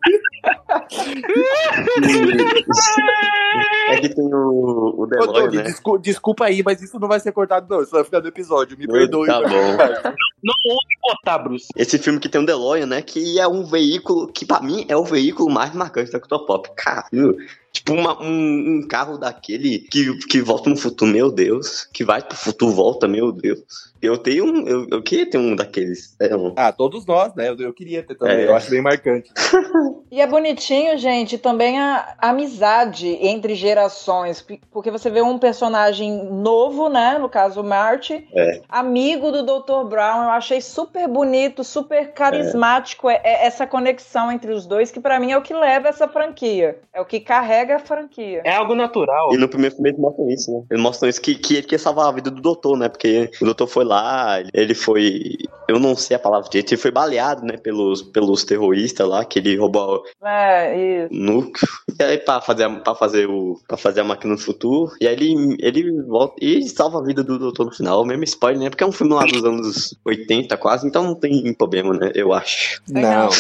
é que tem o, o Ô, Doug, né? descu- desculpa aí, mas isso não vai ser cortado, não. Isso vai ficar no episódio. Me Tá perdoe. bom. [laughs] Não ouve botar, Bruce. Esse filme que tem um DeLorean, né? Que é um veículo que, pra mim, é o veículo mais marcante da cultura pop. Caralho. Tipo, uma- um, um carro daquele que, que volta no futuro, meu Deus. Que vai pro futuro, volta, meu Deus. Eu tenho um. Eu, eu queria ter um daqueles. É um, Ah, todos nós, né? Eu, eu queria ter também. É. Eu acho bem marcante. [laughs] E é bonitinho, gente, também a amizade entre gerações, porque você vê um personagem novo, né, no caso o Marty, É. amigo do Dr. Brown, eu achei super bonito, super carismático é- é essa conexão entre os dois, que pra mim é o que leva essa franquia, é o que carrega a franquia. É algo natural. E no primeiro filme eles mostram isso, né? Eles mostram isso que, que ele quer salvar a vida do doutor, né? Porque o doutor foi lá, ele foi. Eu não sei a palavra direito, ele foi baleado, né? Pelos, pelos terroristas lá, que ele roubou É, isso. o núcleo. E aí, pra fazer, a- pra fazer, o, pra fazer a máquina do futuro. E aí ele, ele volta e salva a vida do doutor no final. Mesmo spoiler, né? Porque é um filme lá dos anos 80 quase, então não tem problema, né? Eu acho. Não. [laughs]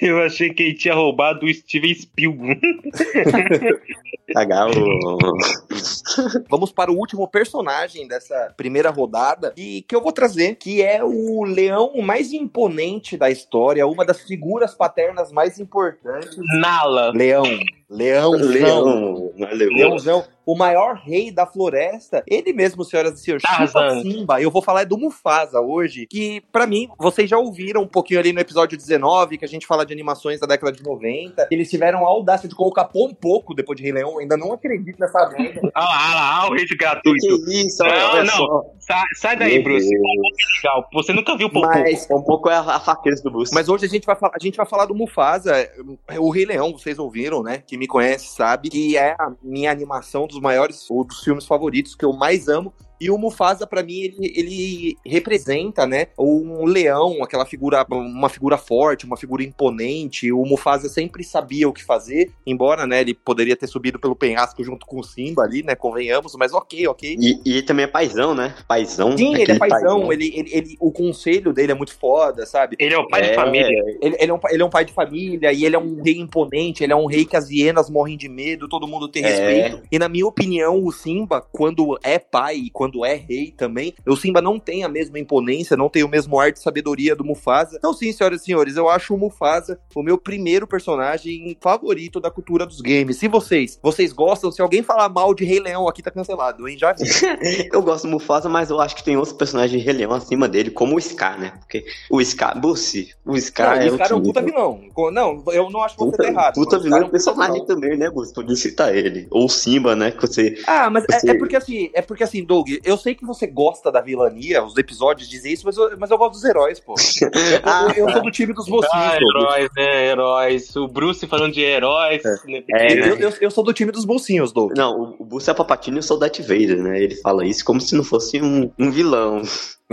Eu achei que ele tinha roubado o Steven Spielberg. [laughs] [laughs] Vamos para o último personagem dessa primeira rodada e que eu vou trazer, que é o leão mais imponente da história, uma das figuras paternas mais importantes. Nala. Leão. Leãozão. Leão, não é leão. Leãozão, o maior rei da floresta. Ele mesmo, senhoras e senhores, Tarzan. Simba. Eu vou falar é do Mufasa hoje, que pra mim, vocês já ouviram um pouquinho ali no episódio 19, que a gente fala de animações da década de 90. Eles tiveram a audácia de colocar pão pouco depois de Rei Leão. Eu ainda não acredito nessa merda. [laughs] Ah lá, ah lá, ah, o Que gratuito. isso, Não, olha não. só. Sai, sai daí, Meu Bruce. Deus. Legal. Você nunca viu o Popô. Mas Um pouco é a, a fraqueza do Bruce. Mas hoje a gente vai falar, a gente vai falar do Mufasa, o Rei Leão, vocês ouviram, né? Que me conhece sabe que é a minha animação dos maiores ou dos filmes favoritos que eu mais amo. E o Mufasa, pra mim, ele, ele representa, né, um leão, aquela figura, uma figura forte, uma figura imponente. O Mufasa sempre sabia o que fazer, embora, né, ele poderia ter subido pelo penhasco junto com o Simba ali, né, convenhamos, mas ok, ok. E, e ele também é paizão, né? Paizão. Sim, ele é paizão, ele, ele, ele- o conselho dele é muito foda, sabe? Ele é o pai É. de família. Ele, ele é um, ele é um pai de família e ele é um rei imponente, ele é um rei que as hienas morrem de medo, todo mundo tem É. respeito. E na minha opinião, o Simba, quando é pai, quando quando é rei também. O Simba não tem a mesma imponência, não tem o mesmo ar de sabedoria do Mufasa. Então, sim, senhoras e senhores, eu acho o Mufasa o meu primeiro personagem favorito da cultura dos games. Se vocês, vocês gostam, se alguém falar mal de Rei Leão aqui, tá cancelado, hein? Já [laughs] eu gosto do Mufasa, mas eu acho que tem outros personagens de Rei Leão acima dele, como o Scar, né? Porque o Scar, Bussi, o Scar não, é o Scar é um puta vilão. Não, eu não acho que você tá errado. Puta vilão é um personagem também, né, Bussi? Podia citar ele. Ou Simba, né? Que você. Ah, mas você... é, é, porque assim, é porque assim, Doug, eu sei que você gosta da vilania, os episódios dizem isso, mas eu, mas eu gosto dos heróis, pô. [laughs] Eu, Ah, eu, eu sou do time dos mocinhos, Ah, heróis, né? Heróis. O Bruce falando de heróis. né? É, né? Eu, eu, eu sou do time dos bolsinhos, Doug. Não, o, o Bussi é Papatino e eu sou Darth Vader, né? Ele fala isso como se não fosse um, um vilão.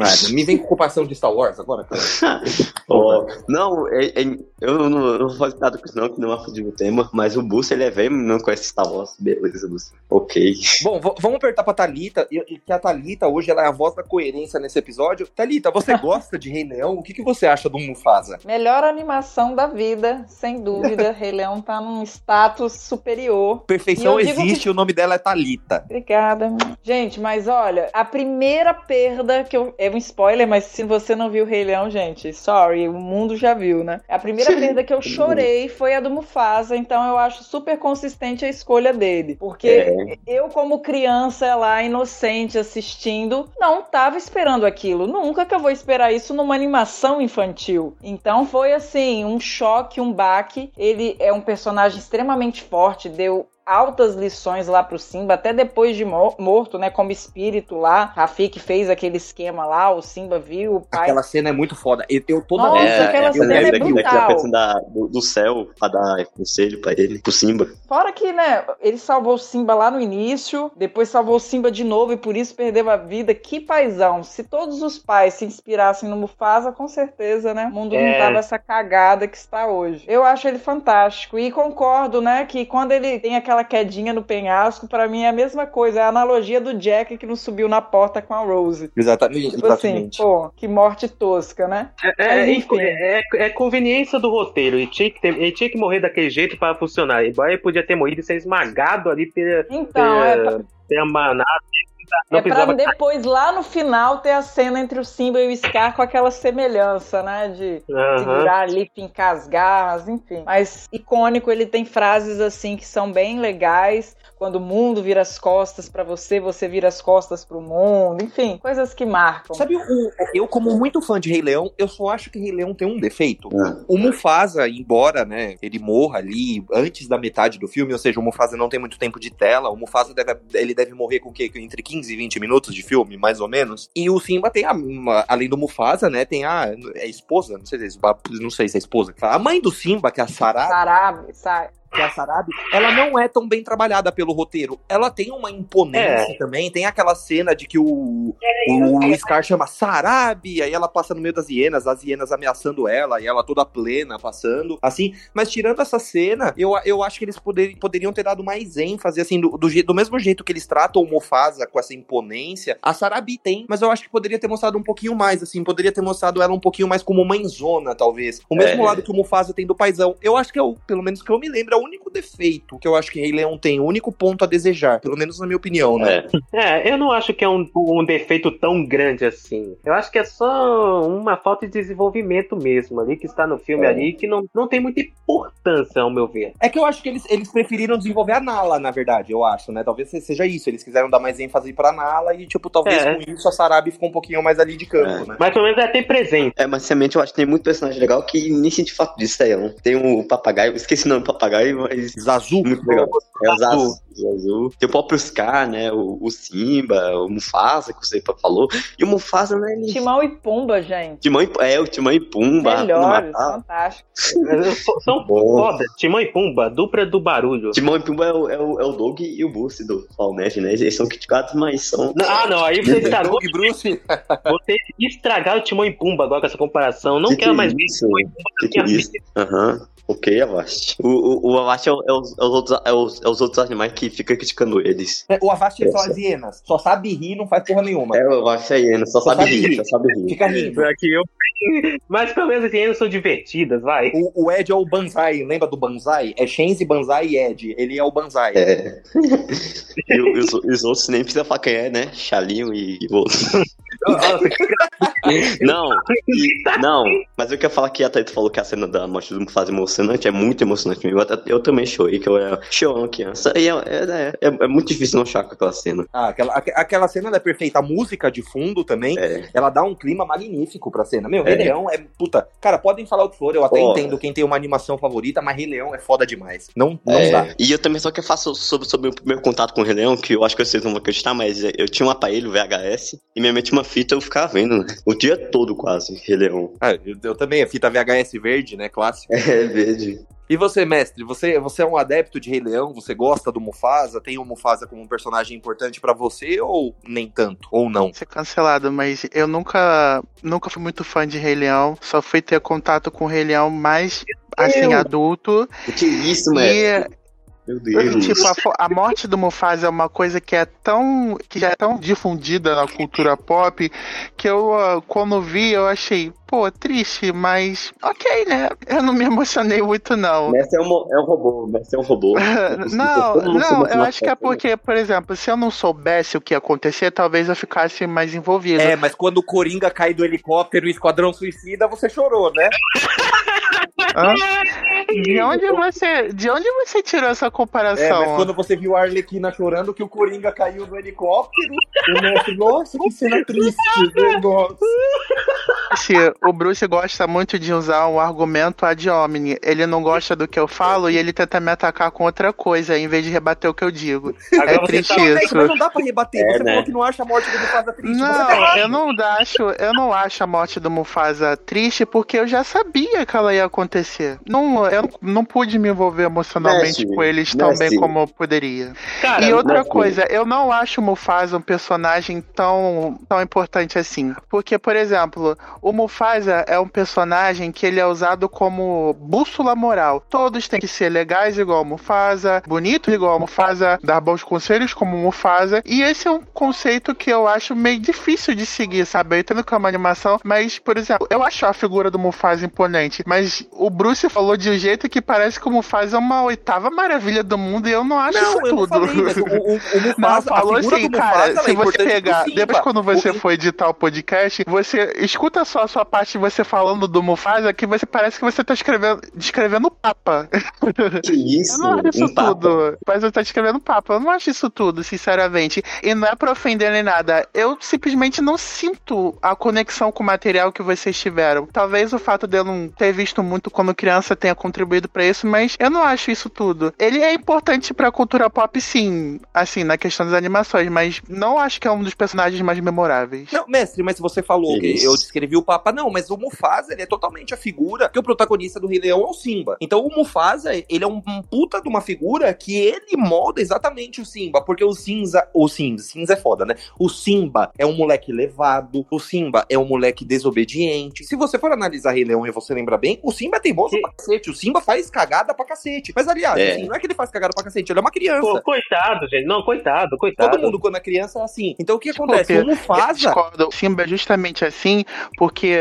Ah, me vem com ocupação de Star Wars agora, cara. [laughs] Ó, não, é- é- eu não, eu não vou fazer nada com isso não, que não é fugir do tema, mas o Bussi, ele é velho, não conhece Star Wars. Beleza, Bussi. Ok. Bom, vamos apertar pra Thalita, que a Thalita hoje ela é a voz da coerência nesse episódio. Thalita, você [laughs] gosta de Rei Leão? O que, que você acha do Mufasa? Melhor animação da vida, sem dúvida. [laughs] Rei Leão tá num status superior. Perfeição E existe, o nome dela é Thalita. Obrigada. Gente, mas olha, a primeira perda que eu. É um spoiler, mas se você não viu o Rei Leão, gente, sorry, o mundo já viu, né? A primeira [laughs] perda que eu chorei foi a do Mufasa, então eu acho super consistente a escolha dele. Porque É. eu, como criança lá, inocente, assistindo, não tava esperando aquilo. Nunca que eu vou esperar isso numa animação infantil. Então foi assim, um choque, um baque. Ele é um personagem extremamente forte, deu altas lições lá pro Simba, até depois de mo- morto, né, como espírito lá. Rafik fez aquele esquema lá, o Simba viu, o pai Aquela cena é muito foda. Eu, eu toda Nossa, vez. aquela cena é a brutal. da, do, do céu pra dar conselho pra ele, pro Simba. Fora que, né, ele salvou o Simba lá no início, depois salvou o Simba de novo e por isso perdeu a vida. Que paizão. Se todos os pais se inspirassem no Mufasa, com certeza, né, o mundo não É. tava essa cagada que está hoje. Eu acho ele fantástico e concordo, né, que quando ele tem aquela quedinha no penhasco, pra mim é a mesma coisa, é a analogia do Jack que não subiu na porta com a Rose. Exatamente. Tipo assim, exatamente. pô, que morte tosca, né? É, Mas, enfim. é, é- é conveniência do roteiro. Ele tinha, que ter- ele tinha que morrer daquele jeito para funcionar. Embora ele podia ter morrido e ser esmagado ali pela, Então, é, pela, pela manada. Não é pra precisava depois, lá no final, ter a cena entre o Simba e o Scar com aquela semelhança, né? De Aham. segurar ali, fincar as garras, enfim. Mas icônico, ele tem frases assim que são bem legais. Quando o mundo vira as costas pra você, você vira as costas pro mundo. Enfim, coisas que marcam. Sabe, o- eu, como muito fã de Rei Leão, eu só acho que Rei Leão tem um defeito. Ah. O Mufasa, embora, né, ele morra ali antes da metade do filme, ou seja, o Mufasa não tem muito tempo de tela, o Mufasa deve, ele deve morrer com o quê? Entre 15 e 20 minutos de filme, mais ou menos. E o Simba tem a, uma- além do Mufasa, né, tem a, é a esposa, não sei se é, não sei se é a esposa, a mãe do Simba, que é a Sarah, sai. Que é a Sarabi, ela não é tão bem trabalhada pelo roteiro. Ela tem uma imponência também, tem aquela cena de que o, o Scar chama Sarabi, aí ela passa no meio das hienas, as hienas ameaçando ela, e ela toda plena passando, assim. Mas tirando essa cena, eu, eu acho que eles poder, poderiam ter dado mais ênfase, assim, do, do, do mesmo jeito que eles tratam o Mufasa com essa imponência, a Sarabi tem, mas eu acho que poderia ter mostrado um pouquinho mais, assim, poderia ter mostrado ela um pouquinho mais como mãezona, talvez. O mesmo É. lado que o Mufasa tem do paizão. Eu acho que é o, pelo menos que eu me lembro, é o único defeito que eu acho que Rei Leão tem, o único ponto a desejar, pelo menos na minha opinião, né? É. É, eu não acho que é um, um defeito tão grande assim. Eu acho que é só uma falta de desenvolvimento mesmo ali, que está no filme É. ali, que não, não tem muita importância, ao meu ver. É que eu acho que eles, eles preferiram desenvolver a Nala, na verdade, eu acho, né? Talvez seja isso. Eles quiseram dar mais ênfase pra Nala e, tipo, talvez É. com isso a Sarabi ficou um pouquinho mais ali de campo, É. né? Mas pelo menos é ter presente. É, mas realmente eu acho que tem muito personagem legal que nem senti falta disso aí, não. Tem o papagaio, esqueci o nome do papagaio, mas Zazu. muito legal. É o Zazu. Zazu. Tem o próprio Scar, né? O, o Simba, o Mufasa, que você falou. E o Mufasa, né? Ele... Timão e Pumba, gente. Timão e, é, o Timão e Pumba. Melhores, fantástico. São foda. Timão e Pumba, dupla do barulho. Timão e Pumba é o, é o, é o Doug e o Bruce do Neve, né? Eles são criticados, mas são. Ah, não, aí você estragou, Doug Bruce. você estragaram o Timão e Pumba agora com essa comparação. Não Que quero que mais é ver isso? Timão e Pumba Que que é isso? Aham. Ok, Avast. O, o, o Avast é, o- é os, é os outros, é, os, é os outros animais que ficam criticando eles. É, O Avast é só as hienas. Só sabe rir, não faz porra nenhuma. É, o Avast é hiena, só, Só sabe sabe rir, rir. só sabe rir. Fica rindo. Aqui eu. [laughs] Mas pelo menos as hienas são divertidas, vai. O, o Ed é o Banzai, lembra do Banzai? É Shenzi, Banzai e Ed. Ele é o Banzai. É. [laughs] e, e os, os outros nem precisa falar quem é, né? Chalinho e outros. [laughs] Nossa, Não, e- não, mas eu quero falar que a Thaita falou que a cena da morte do Mufasa é emocionante, é muito emocionante mesmo. Eu, eu também chorei, que eu era chorando criança. E é, é, é, é muito difícil não chorar com aquela cena. Ah, aquela, aque- aquela cena é perfeita. A música de fundo também, É. ela dá um clima magnífico pra cena. Meu, É. Rei Leão é. Puta, cara, podem falar o que for, eu até entendo quem tem uma animação favorita, mas Rei Leão é foda demais. Não, não É, dá. E eu também só que faço sobre, sobre o primeiro contato com o Rei Leão, que eu acho que vocês não vão acreditar, mas eu tinha um aparelho VHS e minha mãe tinha uma fita eu ficava vendo, né? O dia todo quase, Rei Leão. Ah, eu, eu também, a fita VHS verde, né? Clássico. É, E você, mestre, você, você é um adepto de Rei Leão? Você gosta do Mufasa? Tem o Mufasa como um personagem importante pra você ou nem tanto? Ou não? ser cancelado, mas eu nunca, nunca fui muito fã de Rei Leão. Só fui ter contato com o Rei Leão mais assim, adulto. Que isso, mano? E Meu Deus. Tipo, a, a morte do Mufasa é uma coisa que é tão. que já é tão difundida na cultura pop que eu, ah, quando vi, eu achei, pô, triste, mas ok, né? Eu não me emocionei muito, não. Messi é um, é um robô, Messi é um robô. [laughs] Não, não, eu acho que é ele. porque, por exemplo, se eu não soubesse o que ia acontecer, talvez eu ficasse mais envolvido. É, mas quando o Coringa cai do helicóptero e o Esquadrão Suicida, você chorou, né? Hã? De onde você, de onde você tirou essa É, comparação? mas quando você viu a Arlequina chorando que o Coringa caiu do helicóptero, o mestre, nossa, que cena triste, [laughs] negócio. Se o Bruce gosta muito de usar um argumento ad hominem. Ele não gosta do que eu falo e ele tenta me atacar com outra coisa, em vez de rebater o que eu digo. Agora É você triste tá- isso. mas não dá pra rebater, É, você né? falou que não acha a morte do Mufasa triste. tá Não, errado. eu não acho, eu não acho a morte do Mufasa triste porque eu já sabia que ela ia acontecer. Não, eu não- não pude me envolver emocionalmente Messi, com eles tão Messi. bem como eu poderia. Cara, E outra Messi. coisa, eu não acho o Mufasa um personagem tão, tão importante assim. Porque, por exemplo, o Mufasa é um personagem que ele é usado como bússola moral. Todos têm que ser legais igual o Mufasa, bonitos igual Mufasa, dar bons conselhos como o Mufasa. E esse é um conceito que eu acho meio difícil de seguir, sabe? Eu entendo que é uma animação, mas, por exemplo, eu acho a figura do Mufasa imponente. Mas o Bruce falou de um jeito que parece que o Mufasa é uma oitava maravilha do mundo e eu não acho Não, isso eu não tudo. falei, o, o, o [laughs] Não, Mufasa, a falou assim, Mufasa, cara, ela é se você importante pro pegar, depois quando você for editar o podcast, você escuta só a sua parte de você falando do Mufasa, que você parece que você tá escrevendo, descrevendo o Papa. Que isso? Eu não acho isso um tudo. Mas você tá escrevendo o Papa. Eu não acho isso tudo, sinceramente. E não é pra ofender nem nada. Eu simplesmente não sinto a conexão com o material que vocês tiveram. Talvez o fato de eu não ter visto muito quando criança tenha contribuído pra isso, mas eu não acho isso tudo. Ele é importante pra cultura pop, sim, assim, na questão das animações, mas não acho que é um dos personagens mais memoráveis. Não, mestre, mas você falou que eu descrevi o Papa. Não, mas o Mufasa, ele é totalmente a figura que o protagonista do Rei Leão é o Simba. Então o Mufasa, ele é um, um puta de uma figura que ele molda exatamente o Simba. Porque o Cinza, o Cinza, Cinza é foda, né? O Simba é um moleque levado, o Simba é um moleque desobediente. Se você for analisar Rei Leão e você lembra bem, o Simba é teimoso pra cacete. O Simba faz cagada pra cacete. Mas aliás, É. assim, não é que ele faz cagada pra cacete, ele é uma criança. Pô, coitado, gente. Não, coitado, coitado. Todo mundo, quando é criança, é assim. Então o que acontece? Porque O Mufasa. discordo. O Simba é justamente assim, porque.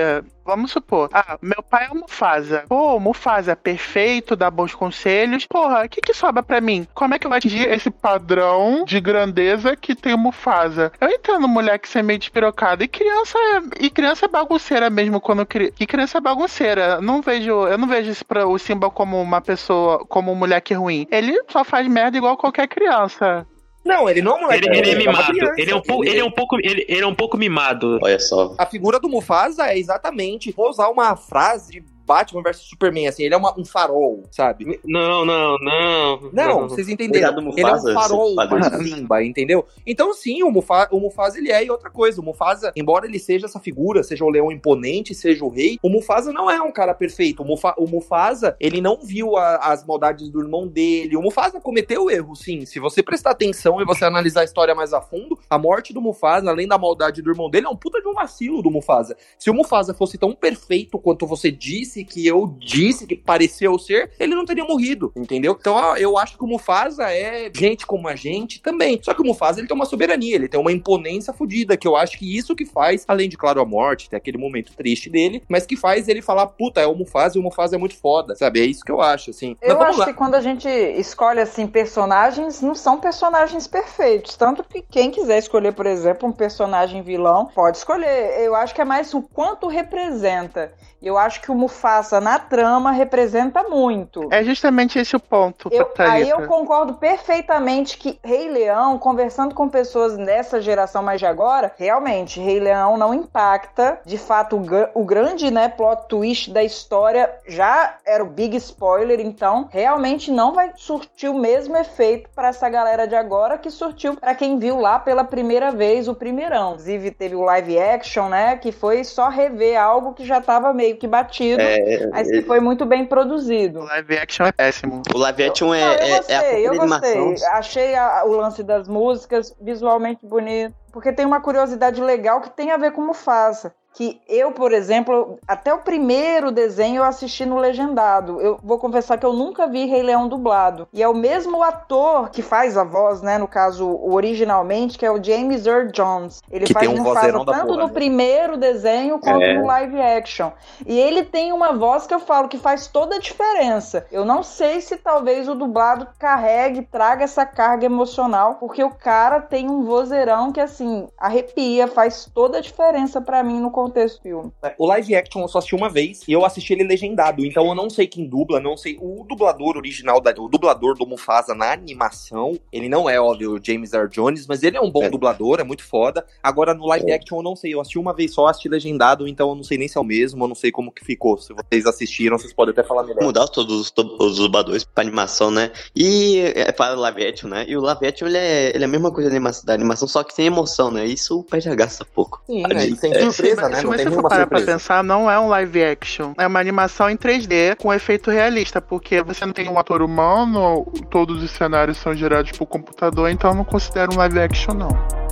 Vamos supor, ah, meu pai é o Mufasa. Pô, Mufasa é perfeito, dá bons conselhos. Porra, o que que sobra pra mim? Como é que eu vou atingir esse padrão de grandeza que tem o Mufasa? Eu entendo moleque ser meio despirocado. E criança é, e criança é bagunceira mesmo quando cri... E criança é bagunceira. Não vejo, eu não vejo pra, o Simba como uma pessoa, como um moleque ruim. Ele só faz merda igual qualquer criança. Não, ele não é um moleque. Ele, ele é uma mimado. criança. Ele é um pouco, ele é um pouco, ele, ele é um pouco mimado. Olha só. A figura do Mufasa é exatamente. Vou usar uma frase de Batman vs Superman, assim, ele é uma- um farol, sabe? Não, não, não. Não, vocês entenderam. Cuidado, ele é um Mufasa, farol Simba, entendeu? Então, sim, o, Mufa, o Mufasa ele é e outra coisa. O Mufasa, embora ele seja essa figura, seja o leão imponente, seja o rei, o Mufasa não é um cara perfeito. O, Mufa, o Mufasa, ele não viu a- as maldades do irmão dele. O Mufasa cometeu erro, sim. Se você prestar atenção e você analisar a história mais a fundo, a morte do Mufasa, além da maldade do irmão dele, é um puta de um vacilo do Mufasa. Se o Mufasa fosse tão perfeito quanto você disse parece, que eu disse, que pareceu ser, ele não teria morrido, entendeu? Então eu acho que o Mufasa é gente como a gente também. Só que o Mufasa ele tem uma soberania, ele tem uma imponência fodida, que eu acho que isso que faz, além de, claro, a morte, ter aquele momento triste dele, mas que faz ele falar, puta, é o Mufasa e o Mufasa é muito foda, sabe? É isso que eu acho, assim. Eu acho lá. que quando a gente escolhe assim personagens, não são personagens perfeitos. Tanto que quem quiser escolher, por exemplo, um personagem vilão, pode escolher. Eu acho que é mais o quanto representa. Eu acho que o Mufasa na trama representa muito. É justamente esse o ponto, Eu- aí eu concordo perfeitamente que Rei Leão, conversando com pessoas dessa geração mais de agora, realmente, Rei Leão não impacta. De fato, o, o grande né, plot twist da história já era o big spoiler, então realmente não vai surtir o mesmo efeito para essa galera de agora que surtiu para quem viu lá pela primeira vez o primeirão. Inclusive, teve o live action, né? Que foi só rever algo que já tava meio que batido, É, mas que foi muito bem produzido. O live action é péssimo. o live action é, Não, eu é, gostei, é a eu gostei. Achei a- o lance das músicas visualmente bonito. Porque tem uma curiosidade legal que tem a ver com Mufasa. Que eu, por exemplo, até o primeiro desenho eu assisti no legendado. Eu vou confessar que eu nunca vi Rei Leão dublado. E é o mesmo ator que faz a voz, né? No caso, originalmente, que é o James Earl Jones. Ele Que faz um vozeirão tanto porra, no né? primeiro desenho quanto É. no live action. E ele tem uma voz que eu falo que faz toda a diferença. Eu não sei se talvez o dublado carregue, traga essa carga emocional, porque o cara tem um vozeirão que assim arrepia, faz toda a diferença pra mim no contexto do filme. O live action eu só assisti uma vez e eu assisti ele legendado, então eu não sei quem dubla, não sei. O dublador original, da, o dublador do Mufasa na animação, ele não é, óbvio, o James Earl Jones, mas ele é um bom É. dublador, é muito foda. Agora no live É. action eu não sei, eu assisti uma vez só, assisti legendado, então eu não sei nem se é o mesmo, eu não sei como que ficou. Se vocês assistiram, vocês podem até falar melhor. Mudar todos os, todos os dubladores pra animação, né? E é para o live action, né? E o live action, ele é, ele é a mesma coisa da animação, só que sem emoção, né? Isso perde a graça pouco. Sim, né? E sem É, surpresa, né? se Não você tem for nenhuma parar pra pensar, não é um live action. É uma animação em 3D com efeito realista, porque você não tem um ator humano, todos os cenários são gerados por computador, então eu não considero um live action, não.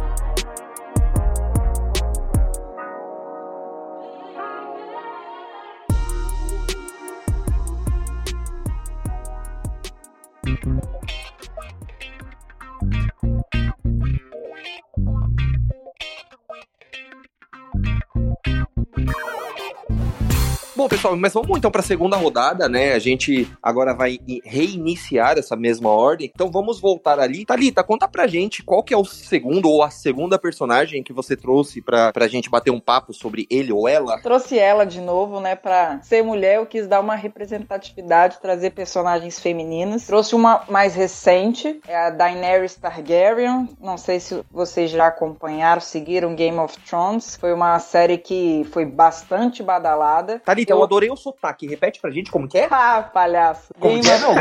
Bom, pessoal, mas vamos então para a segunda rodada, né? A gente agora vai reiniciar essa mesma ordem. Então vamos voltar ali. Thalita, conta pra gente qual que é o segundo ou a segunda personagem que você trouxe pra, pra gente bater um papo sobre ele ou ela. Trouxe ela de novo, né, pra ser mulher, eu quis dar uma representatividade, trazer personagens femininas. Trouxe uma mais recente, é a Daenerys Targaryen. Não sei se vocês já acompanharam, seguiram Game of Thrones. Foi uma série que foi bastante badalada. Thalita, eu adorei o sotaque. Repete pra gente como que é? Ah, palhaço. Como Game que é, não?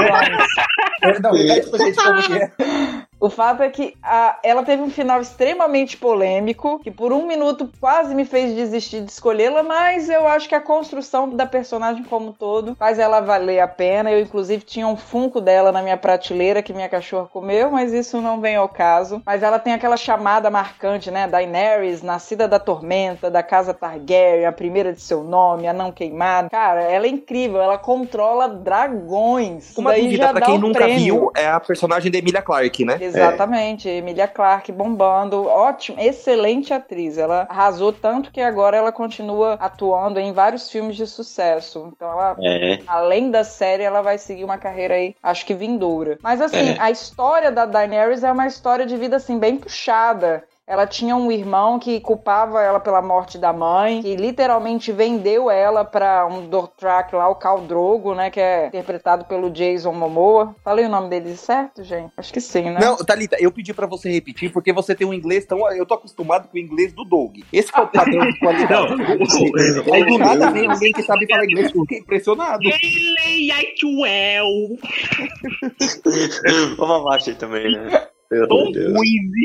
Perdão, repete pra gente como que é. [laughs] O fato é que a- ela teve um final extremamente polêmico, que por um minuto quase me fez desistir de escolhê-la, mas eu acho que a construção da personagem como um todo faz ela valer a pena. Eu, inclusive, tinha um funko dela na minha prateleira que minha cachorra comeu, mas isso não vem ao caso. Mas ela tem aquela chamada marcante, né? Daenerys, nascida da tormenta, da casa Targaryen, a primeira de seu nome, a não queimada. Cara, ela é incrível, ela controla dragões. Uma dúvida pra quem um nunca prêmio. viu é a personagem da Emilia Clarke, né? Exatamente, Emilia Clarke bombando, ótimo, excelente atriz. Ela arrasou tanto que agora ela continua atuando em vários filmes de sucesso. Então ela É. além da série, ela vai seguir uma carreira aí, acho que vindoura. Mas assim, É. a história da Daenerys é uma história de vida assim bem puxada. Ela tinha um irmão que culpava ela pela morte da mãe, que literalmente vendeu ela pra um Dothraki lá, o Khal Drogo, né, que é interpretado pelo Jason Momoa. Falei o nome dele certo, gente? Acho que sim, né? Não, Thalita, eu pedi pra você repetir porque você tem um inglês tão. Eu tô acostumado com o inglês do Doug. Esse é o padrão de qualidade. Aí do nada vem alguém que sabe falar inglês, eu fiquei impressionado. Vamos abaixo aí também, né? Meu Deus.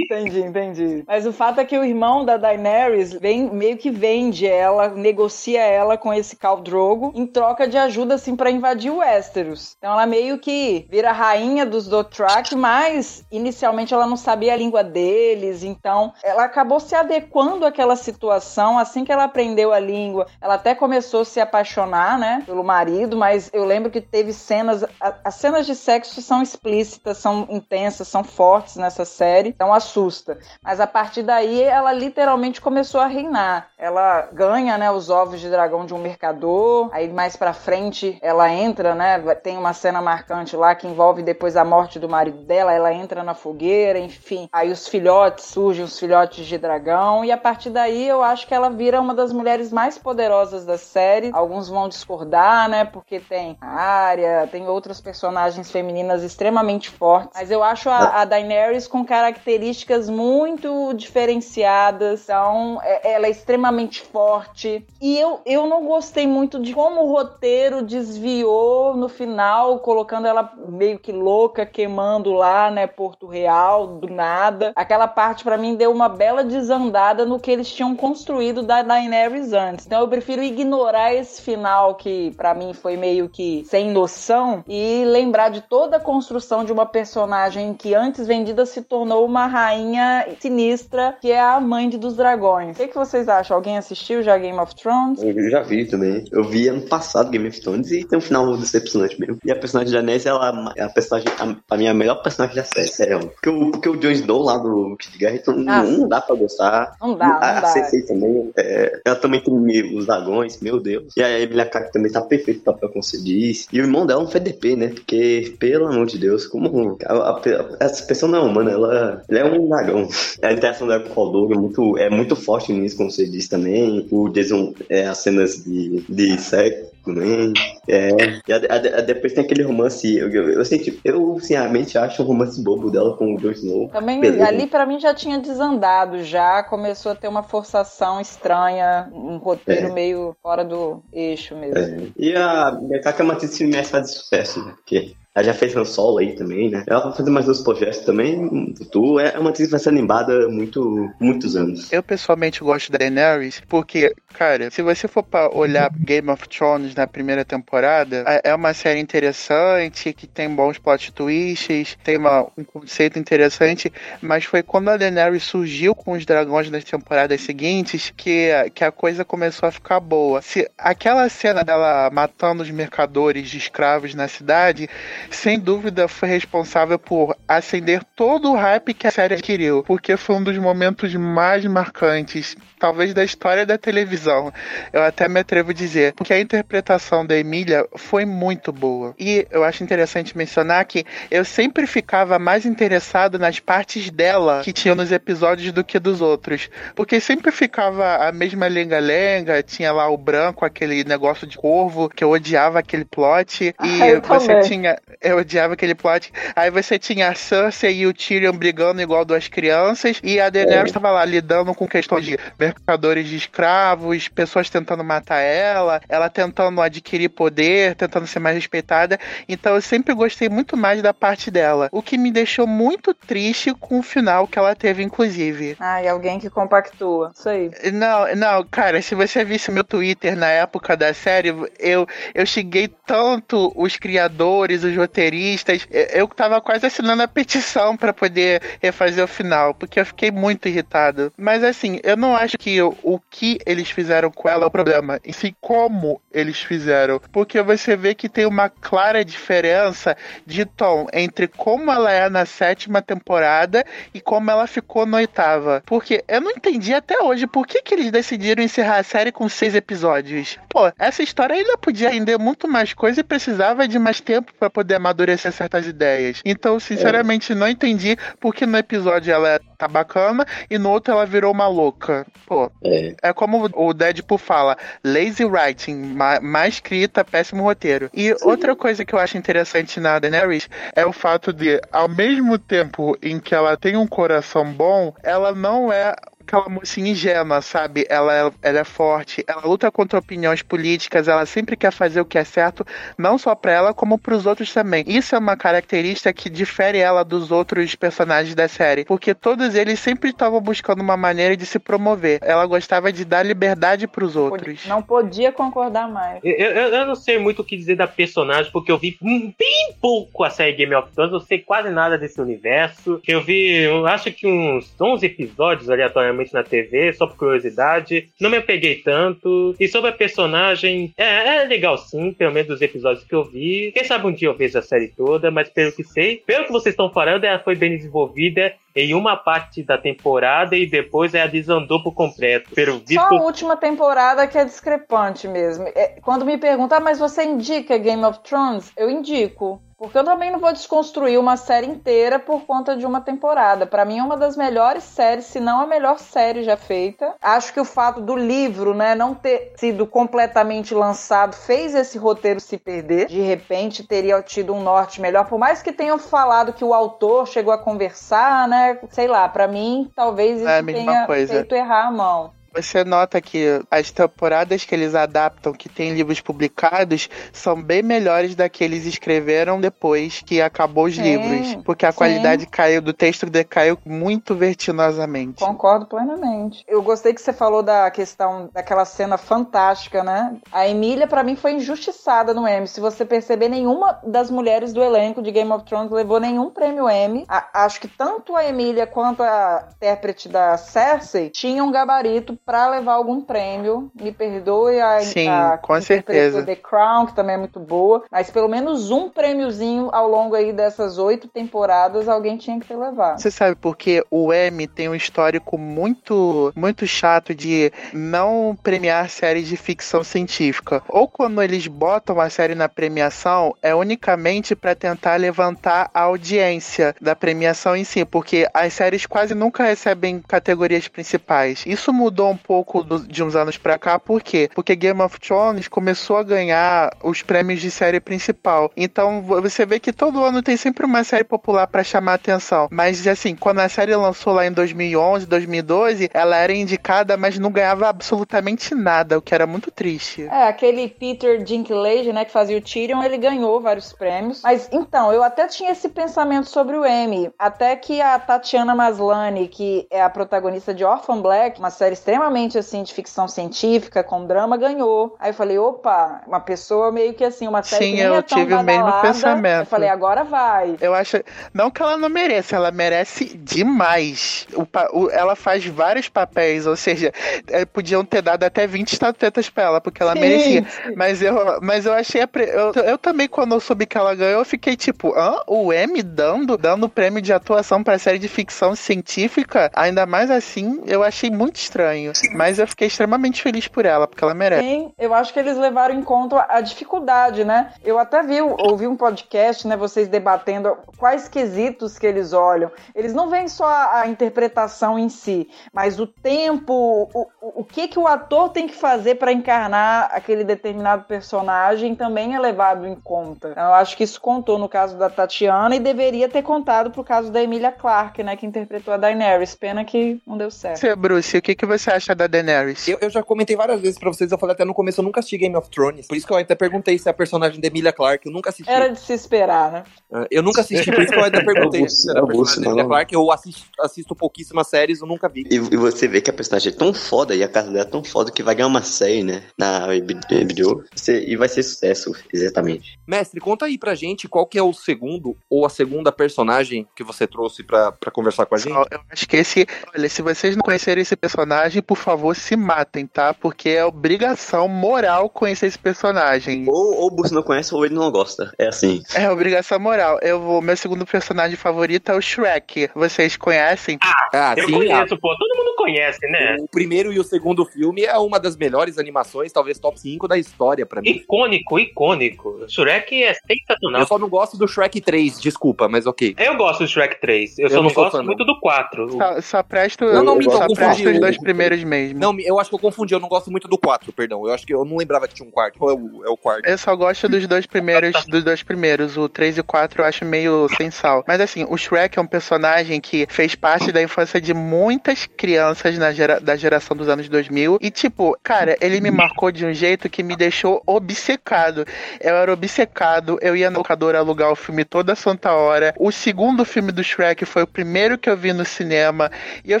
Entendi, entendi. Mas o fato é que o irmão da Daenerys vem, meio que vende ela, negocia ela com esse Khal Drogo em troca de ajuda, assim, pra invadir o Westeros. Então ela meio que vira rainha dos Dothraki, mas inicialmente ela não sabia a língua deles, então ela acabou se adequando àquela situação. Assim que ela aprendeu a língua, ela até começou a se apaixonar, né, pelo marido, mas eu lembro que teve cenas, as cenas de sexo são explícitas, são intensas, são fortes nessa série, então assusta. Mas a partir daí ela literalmente começou a reinar. Ela ganha, né, os ovos de dragão de um mercador. Aí mais para frente ela entra, né, tem uma cena marcante lá que envolve depois a morte do marido dela, ela entra na fogueira, enfim. Aí os filhotes surgem, os filhotes de dragão e a partir daí eu acho que ela vira uma das mulheres mais poderosas da série. Alguns vão discordar, né, porque tem a Arya, tem outras personagens femininas extremamente fortes, mas eu acho a, a Daenerys com características muito diferenciadas. Então, é, ela é extremamente forte. E eu, eu não gostei muito de como o roteiro desviou no final, colocando ela meio que louca, queimando lá, né, Porto Real, do nada. Aquela parte para mim deu uma bela desandada no que eles tinham construído da Daenerys antes. Então eu prefiro ignorar esse final que para mim foi meio que sem noção e lembrar de toda a construção de uma personagem que antes se tornou uma rainha sinistra, que é a mãe dos dragões. O que, que vocês acham? Alguém assistiu já Game of Thrones? Eu já vi também. Eu vi ano passado Game of Thrones e tem um final decepcionante mesmo. E a personagem da Ness, ela é a personagem, a, pra mim, a melhor personagem da série, sério. Porque o, porque o Jon Snow lá do Kid Guerra, então, Ah, não, não dá pra gostar. Não dá, não a, dá. A Cersei também, é, ela também tem os dragões, meu Deus. E a Emilia Clarke também tá perfeito papel, você disse. E o irmão dela é um FDP, né? Porque, pelo amor de Deus, como... A, a- essa pessoa não é humana, ela, ela é um dragão. A interação dela com o Khal é muito, é muito forte nisso, como você disse também. O Jason, é, as cenas de, de sexo também. É. E a, a- a- depois tem aquele romance. Eu, eu, eu, senti- eu, sinceramente, acho um romance bobo dela com o Jon Snow. Também Beleza. ali pra mim já tinha desandado, já começou a ter uma forçação estranha, um roteiro É. meio fora do eixo mesmo. É. E a Bekaka é uma atriz que me faz sucesso, né? Porque ela já fez Han Solo aí também, né? Ela vai fazer mais dois projetos também no futuro. É uma atriz que vai ser lembrada muito, muitos anos. Eu pessoalmente gosto da Daenerys porque, cara, se você for pra olhar Game of Thrones na primeira temporada, é- é uma série interessante, que tem bons plot twists, tem uma- um conceito interessante, mas foi quando a Daenerys surgiu com os dragões nas temporadas seguintes que, que a coisa começou a ficar boa. Se aquela cena dela matando os mercadores de escravos na cidade, sem dúvida foi responsável por acender todo o hype que a série adquiriu, porque foi um dos momentos mais marcantes, talvez da história da televisão. Eu até me atrevo a dizer, porque a interpretação da Emília foi muito boa. E eu acho interessante mencionar que eu sempre ficava mais interessado nas partes dela que tinham nos episódios do que dos outros, porque sempre ficava a mesma lenga-lenga, tinha lá o branco, aquele negócio de corvo, que eu odiava aquele plot, e Ah, você também. tinha eu odiava aquele plot. Aí você tinha a Cersei e o Tyrion brigando igual duas crianças. E a Daenerys estava lá lidando com questões de mercadores de escravos, pessoas tentando matar ela, ela tentando adquirir poder, tentando ser mais respeitada. Então eu sempre gostei muito mais da parte dela. O que me deixou muito triste com o final que ela teve, inclusive. Ah, e alguém que compactua. Isso aí. Não, não, cara, se você visse meu Twitter na época da série, eu, eu xinguei tanto os criadores, os roteiristas, eu, eu tava quase assinando a petição pra poder refazer o final, porque eu fiquei muito irritado. Mas assim, eu não acho que o, o que eles fizeram com ela é o problema, e sim como eles fizeram, porque você vê que tem uma clara diferença de tom entre como ela é na sétima temporada e como ela ficou na oitava. Porque eu não entendi até hoje por que, que eles decidiram encerrar a série com seis episódios. Pô, essa história ainda podia render muito mais coisa e precisava de mais tempo pra poder amadurecer certas ideias. Então, sinceramente, não entendi por que no episódio ela tá bacana e no outro ela virou uma louca. Pô, É. é como o Deadpool fala, lazy writing, má, má escrita, péssimo roteiro. E outra coisa que eu acho interessante na Daenerys é o fato de, ao mesmo tempo em que ela tem um coração bom, ela não é aquela mocinha ingênua, sabe? Ela, ela é forte, ela luta contra opiniões políticas, ela sempre quer fazer o que é certo, não só pra ela, como pros outros também. Isso é uma característica que difere ela dos outros personagens da série, porque todos eles sempre estavam buscando uma maneira de se promover. Ela gostava de dar liberdade pros outros. Não podia concordar mais. Eu, eu, eu não sei muito o que dizer da personagem, porque eu vi bem pouco a série Game of Thrones, não sei quase nada desse universo. Eu vi, eu acho que uns 11 episódios aleatoriamente na TV, só por curiosidade. Não me apeguei tanto. E sobre a personagem, é, é legal sim, pelo menos dos episódios que eu vi. Quem sabe um dia eu vejo a série toda, mas pelo que sei, pelo que vocês estão falando, ela foi bem desenvolvida em uma parte da temporada e depois ela desandou por completo. Pelo visto... Só a última temporada que é discrepante mesmo. É, quando me perguntam, ah, mas você indica Game of Thrones? Eu indico. Porque eu também não vou desconstruir uma série inteira por conta de uma temporada. Para mim é uma das melhores séries, se não a melhor série já feita. Acho que o fato do livro, né, não ter sido completamente lançado fez esse roteiro se perder. De repente teria tido um norte melhor, por mais que tenham falado que o autor chegou a conversar, né? Sei lá, para mim talvez isso É tenha feito errar a mão. Você nota que as temporadas que eles adaptam, que tem livros publicados, são bem melhores da que eles escreveram depois que acabou os Sim, livros. Porque a sim. qualidade caiu do texto decaiu muito vertiginosamente. Concordo plenamente. Eu gostei que você falou da questão daquela cena fantástica, né? A Emília, pra mim, foi injustiçada no Emmy. Se você perceber, nenhuma das mulheres do elenco de Game of Thrones levou nenhum prêmio Emmy. A- acho que tanto a Emília quanto a intérprete da Cersei tinham um gabarito pra levar algum prêmio. Me perdoe a, Sim, a com certeza. The Crown, que também é muito boa, mas pelo menos um prêmiozinho ao longo aí dessas oito temporadas alguém tinha que ter levado. Você sabe porque o M tem um histórico muito muito chato de não premiar séries de ficção científica. Ou quando eles botam a série na premiação, é unicamente para tentar levantar a audiência da premiação em si, porque as séries quase nunca recebem categorias principais. Isso mudou um pouco do- de uns anos pra cá, por quê? Porque Game of Thrones começou a ganhar os prêmios de série principal. Então vo- você vê que todo ano tem sempre uma série popular pra chamar atenção. Mas assim, quando a série lançou lá em 2011, 2012, ela era indicada, mas não ganhava absolutamente nada, o que era muito triste. É, aquele Peter Dinklage, né, que fazia o Tyrion, ele ganhou vários prêmios. Mas então, eu até tinha esse pensamento sobre o Emmy, até que a Tatiana Maslany, que é a protagonista de Orphan Black, uma série extremamente assim de ficção científica com drama, ganhou. Aí eu falei, opa, uma pessoa meio que assim, uma série Sim, que eu é tive o mesmo pensamento. Eu falei, agora vai. Eu acho. Não que ela não mereça, ela merece demais. O o- ela faz vários papéis, ou seja, eh, podiam ter dado até 20 estatuetas pra ela, porque ela Sim, merecia. sim. Mas eu, mas eu achei. a pre- Eu, eu também, quando eu soube que ela ganhou, eu fiquei tipo, hã? O M dando, dando prêmio de atuação pra série de ficção científica? Ainda mais assim, eu achei muito estranho. Mas eu fiquei extremamente feliz por ela, porque ela merece. Sim, eu acho que eles levaram em conta a dificuldade, né? Eu até vi, ouvi um podcast, né, vocês debatendo quais quesitos que eles olham. Eles não veem só a, a interpretação em si, mas o tempo, o, o, o que que o ator tem que fazer para encarnar aquele determinado personagem também é levado em conta. Então, eu acho que isso contou no caso da Tatiana e deveria ter contado pro caso da Emilia Clarke, né, que interpretou a Daenerys. Pena que não deu certo. Você, Bruce, o que, que você acha da Daenerys? Eu, eu já comentei várias vezes pra vocês, eu falei até no começo, eu nunca assisti Game of Thrones. Por isso que eu até perguntei se é a personagem da Emilia Clarke, eu nunca assisti. Era de se esperar, né? Ah, Eu nunca assisti, por isso que eu até perguntei Augusto, se era a Augusto, personagem da Emilia. Clarke. Eu assisto, assisto pouquíssimas séries, eu nunca vi. E, e você vê que a personagem é tão foda e a casa dela é tão foda que vai ganhar uma série, né? Na HBO. E vai ser sucesso, exatamente. Mestre, conta aí pra gente qual que é o segundo ou a segunda personagem que você trouxe pra, pra conversar com a gente. Eu acho que esse. Olha, se vocês não conhecerem esse personagem, por favor, se matem, tá? Porque é obrigação moral conhecer esse personagem. Ou, ou o Bruce não conhece ou ele não gosta. É assim. É obrigação moral. Eu vou. Meu segundo personagem favorito é o Shrek. Vocês conhecem? Ah, Eu sim, conheço, pô. Todo mundo conhece, né? o primeiro e o segundo filme é uma das melhores animações, talvez top 5 da história pra mim. Icônico, icônico. Shrek é sensacional. Eu só não gosto do Shrek 3, desculpa, mas ok. Eu gosto do Shrek 3. Eu, Eu só não não, sou gosto fã, não. muito do 4. Só, só presto, Não, não, só então, presto os dois primeiros mesmo. Não, eu acho que eu confundi, eu não gosto muito do 4, perdão. Eu acho que eu não lembrava que tinha um quarto. Qual é o, é o quarto? Eu só gosto dos dois primeiros, [laughs] dos dois primeiros. O 3 e o 4 eu acho meio sem sal. Mas assim, o Shrek é um personagem que fez parte da infância de muitas crianças na gera, da geração dos anos 2000. E tipo, cara, ele me marcou de um jeito que me deixou obcecado. Eu era obcecado, eu ia na locadora alugar o filme toda santa hora. O segundo filme do Shrek foi o primeiro que eu vi no cinema. E eu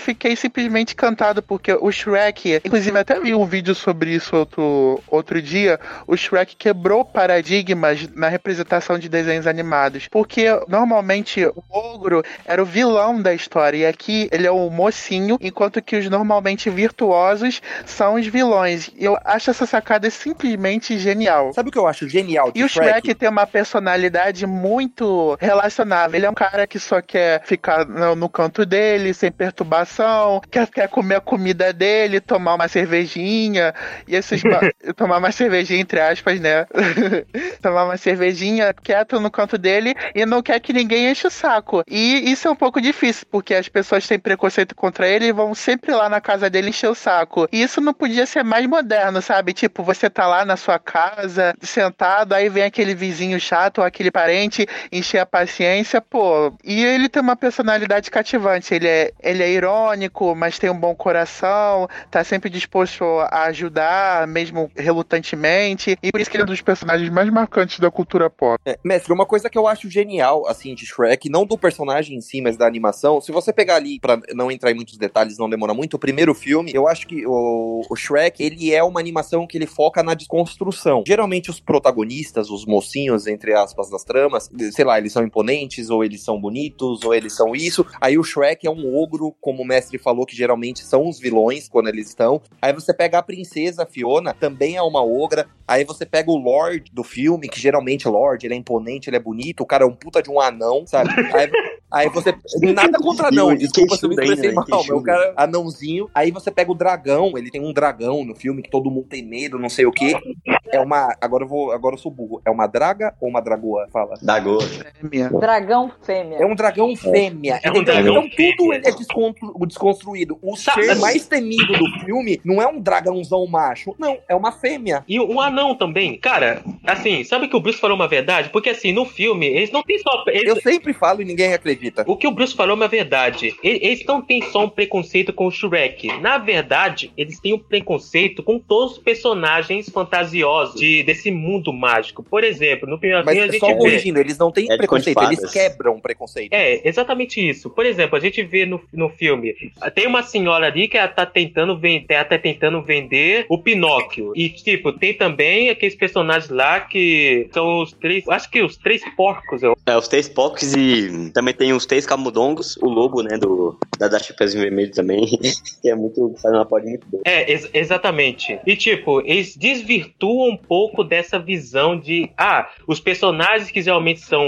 fiquei simplesmente encantado porque o Shrek, inclusive até vi um vídeo sobre isso outro, outro dia. O Shrek quebrou paradigmas na representação de desenhos animados. Porque normalmente o ogro era o vilão da história. E aqui ele é o mocinho, enquanto que os normalmente virtuosos são os vilões. E eu acho essa sacada simplesmente genial. Sabe o que eu acho genial E o Shrek tem uma personalidade muito relacionável. Ele é um cara que só quer ficar no, no canto dele, sem perturbação, quer, quer comer a comida dele, tomar uma cervejinha, e esses. [laughs] tomar uma cervejinha, entre aspas, né? [laughs] tomar uma cervejinha quieto no canto dele e não quer que ninguém enche o saco. E isso é um pouco difícil, porque as pessoas têm preconceito contra ele e vão sempre lá na casa dele encher o saco. E isso não podia ser mais moderno, sabe? Tipo, você tá lá na sua casa, sentado, aí vem aquele vizinho chato ou aquele parente encher a paciência, pô. E ele tem uma personalidade cativante. Ele é, ele é irônico, mas tem um bom coração, tá sempre disposto a ajudar, mesmo relutantemente. E por isso que ele é um dos personagens mais marcantes da cultura pop. É, mestre, uma coisa que eu acho genial, assim, de Shrek, não do personagem em si, mas da animação, se você pegar ali, pra não entrar em muitos detalhes, não demora muito, o primeiro filme, eu acho que o, o Shrek, ele é uma animação que ele foca na desconstrução. Geralmente os protagonistas, os mocinhos, entre aspas, das tramas, sei lá, eles são imponentes, ou eles são bonitos, ou eles são isso. Aí o Shrek é um ogro, como o mestre falou, que geralmente são os vilões quando eles estão. Aí você pega a princesa Fiona, também é uma ogra. Aí você pega o Lord do filme, que geralmente Lord, ele é imponente, ele é bonito, o cara é um puta de um anão, sabe? [laughs] Aí, aí você. Nada contra anão, E desculpa se eu me expressei né? mal, mas o cara é anãozinho. Aí você pega o dragão, ele tem um dragão no filme que todo mundo tem medo, não sei o quê. É uma. Agora eu vou. Agora eu sou burro. É uma draga ou uma dragoa? Fala. Da Goa. É mesmo. Dragão fêmea. É um dragão fêmea. É um Então, dragão então tudo fêmea. ele é descontru- desconstruído. O Sa- ser mais temido do filme não é um dragãozão macho. Não, é uma fêmea. E um anão também. Cara, assim, sabe que o Bruce falou uma verdade? Porque assim, no filme, eles não tem só. eles- Eu sempre falo e ninguém acredita. O que o Bruce falou é uma verdade. Eles não têm só um preconceito com o Shrek. Na verdade, eles têm um preconceito com todos os personagens fantasiosos de- desse mundo mágico. Por exemplo, no primeiro filme a gente só vê. corrigindo, eles não têm É preconceito, eles quebram preconceito. É, exatamente isso. Por exemplo, a gente vê no, no filme, tem uma senhora ali que ela tá tentando vender, ela tá tentando vender o Pinóquio. E, tipo, tem também aqueles personagens lá que são os três, acho que os três porcos, eu É, os três pocs e também tem os três camundongos, o lobo, né, do, da, da Chapeuzinho Vermelho também, [laughs] que é muito, faz uma pod muito boa. É, ex- exatamente. E tipo, eles desvirtuam um pouco dessa visão de ah, os personagens que geralmente são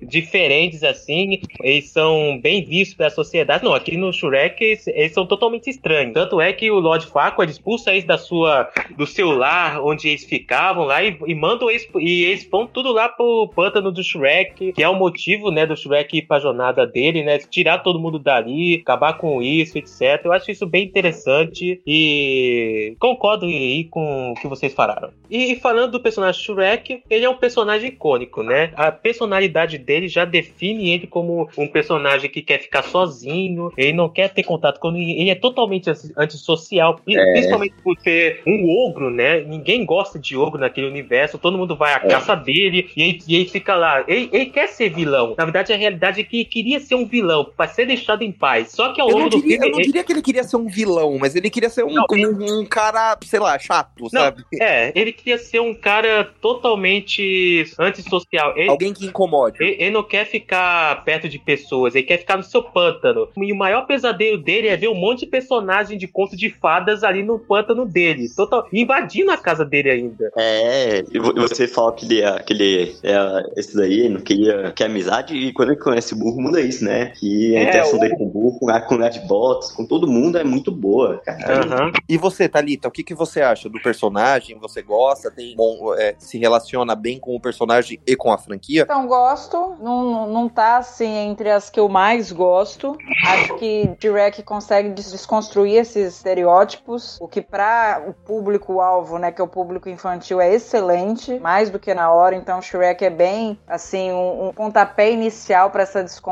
diferentes assim, eles são bem vistos pela sociedade. Não, aqui no Shrek eles, eles são totalmente estranhos. Tanto é que o Lord Farquaad expulsa eles da sua do seu lar onde eles ficavam lá e, e mandam eles e eles vão tudo lá pro pântano do Shrek, que é o motivo, né, do Shrek ir pra jornada dele, né, tirar todo mundo dali, acabar com isso, etc. Eu acho isso bem interessante e concordo aí com o que vocês falaram. E falando do personagem Shrek, ele é um personagem icônico, né? A personalidade dele já define ele como um personagem que quer ficar sozinho, ele não quer ter contato com ninguém, ele é totalmente anti- antissocial, pri- principalmente por ser um ogro, né? Ninguém gosta de ogro naquele universo, todo mundo vai à caça dele e ele, e ele fica lá. Ele, ele quer ser vilão. Na verdade, a realidade é que queria ser um vilão, pra ser deixado em paz. Só que ao Eu longo não, do diria, filme. eu não diria que ele queria ser um vilão, mas ele queria ser um, Não, um, um cara, sei lá, chato, sabe? É, ele queria ser um cara totalmente antissocial. Ele, Alguém que incomode. ele, ele não quer ficar perto de pessoas, ele quer ficar no seu pântano. E o maior pesadelo dele é ver um monte de personagem de conto de fadas ali no pântano dele, total, invadindo a casa dele ainda. É, e vo- você fala que ele é, que ele é esse daí, não queria que é amizade, e quando ele conhece o burro, muda isso, né? Que a É, interação o- dele com o burro, com a com o Red Bots, com todo mundo é muito boa, cara. Aham. E você, Thalita, o que, que você acha do personagem? Você gosta? Tem bom, é, se relaciona bem com o personagem e com a franquia? Então, gosto. Não, não- tá, assim, entre as que eu mais gosto. Acho que Shrek consegue des- desconstruir esses estereótipos, o que para o público-alvo, né, que é o público infantil, é excelente, mais do que na hora. Então, Shrek é bem, assim, um, um pontapé inicial para essa desconstrução,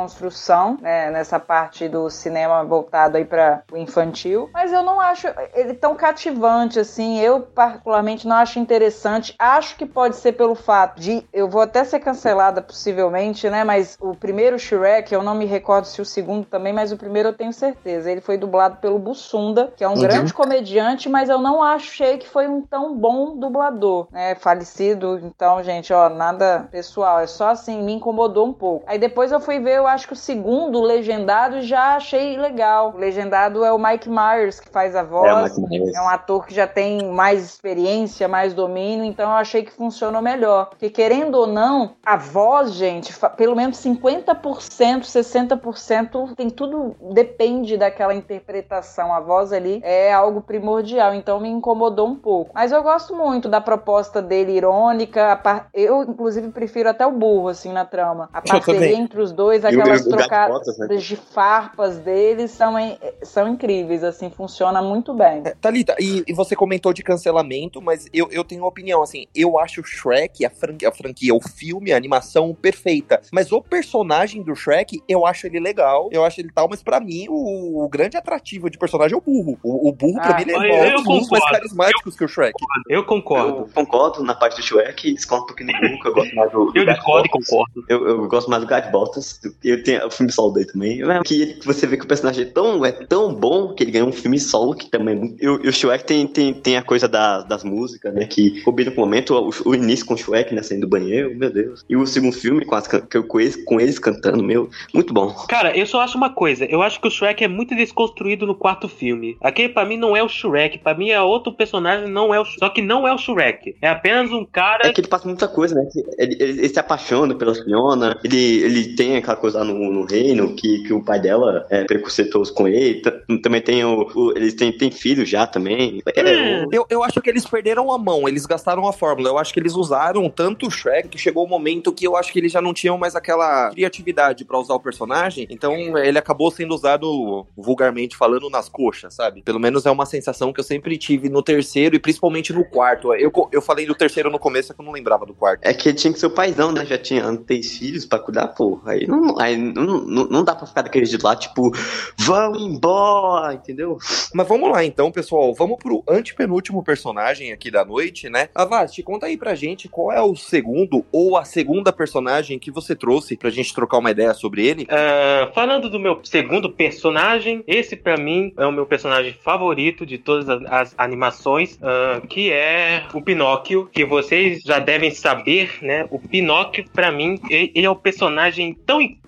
né, nessa parte do cinema voltado aí para o infantil. Mas eu não acho ele tão cativante, assim. Eu, particularmente, não acho interessante. Acho que pode ser pelo fato de. Eu vou até ser cancelada, possivelmente, né? Mas o primeiro Shrek, eu não me recordo se o segundo também, mas o primeiro eu tenho certeza. Ele foi dublado pelo Bussunda, que é um Uhum. grande comediante, mas eu não achei que foi um tão bom dublador, né? Falecido. Então, gente, ó, nada pessoal. É só assim, me incomodou um pouco. Aí depois eu fui ver, eu acho que o segundo, o legendado, já achei legal. O legendado é o Mike Myers que faz a voz. É o Mike Myers. É um ator que já tem mais experiência, mais domínio, então eu achei que funcionou melhor. Porque querendo ou não, a voz, gente, pelo menos 50%, 60% tem tudo depende daquela interpretação. A voz ali é algo primordial, então me incomodou um pouco. Mas eu gosto muito da proposta dele irônica, par- eu inclusive prefiro até o burro assim na trama. A [laughs] parceria entre os dois, aquelas trocadas Botas, né? de farpas deles são, são incríveis, assim, funciona muito bem. É, Thalita, e, e você comentou de cancelamento, mas eu, eu tenho uma opinião, assim, eu acho o Shrek, a franquia, a franquia, o filme, a animação perfeita, mas o personagem do Shrek, eu acho ele legal, eu acho ele tal, mas pra mim o, o grande atrativo de personagem é o burro. O, o burro, pra Ah, mim, ele eu- é eu um dos mais carismáticos que o Shrek. Eu concordo. Eu concordo na parte do Shrek, discordo um pouquinho do burro, que eu gosto mais do. do Eu discordo e concordo. Eu, eu gosto mais do Guy Bottas. Eu tenho o filme solo dele também. É Que você vê que o personagem é tão, é tão bom que ele ganhou um filme solo que também é muito. E o, e o Shrek tem, tem, tem a coisa da- das músicas, né? Que combina com o momento, o, o início com o Shrek, né? Saindo do banheiro, meu Deus. E o segundo filme com, as, can- que eu- com, eles, com eles cantando, meu, muito bom. Cara, eu só acho uma coisa. Eu acho que o Shrek é muito desconstruído no quarto filme. Aquele pra mim não é o Shrek. Pra mim é outro personagem, não é o Só que não é o Shrek. É apenas um cara. É que ele passa muita coisa, né? Ele, ele- ele se apaixona pela Fiona, ele, ele tem aquela coisa lá no, no reino, que, que o pai dela é preconceituoso com ele. T- Também tem o. o- eles têm, têm filhos já também. É, Hum. Eu, eu acho que eles perderam a mão, eles gastaram a fórmula. Eu acho que eles usaram tanto o Shrek que chegou um momento que eu acho que eles já não tinham mais aquela criatividade pra usar o personagem. Então ele acabou sendo usado, vulgarmente falando, nas coxas, sabe? Pelo menos é uma sensação que eu sempre tive no terceiro e principalmente no quarto. Eu, eu falei do terceiro no começo, é que eu não lembrava do quarto. É que ele tinha que ser o paizão, né? Já tinha três filhos pra cuidar, pô. Aí não, aí não, não, não dá pra ficar daquele jeito lá, tipo, vão embora, entendeu? Mas vamos lá então, pessoal. Vamos pro antepenúltimo personagem aqui da noite, né? Avast, conta aí pra gente qual é o segundo ou a segunda personagem que você trouxe pra gente trocar uma ideia sobre ele. Ah, falando do meu segundo personagem, esse pra mim é o meu personagem favorito de todas as, as animações, ah, que é o Pinóquio, que vocês já devem saber, né? O Pinóquio, pra mim, ele, é um personagem tão icônico,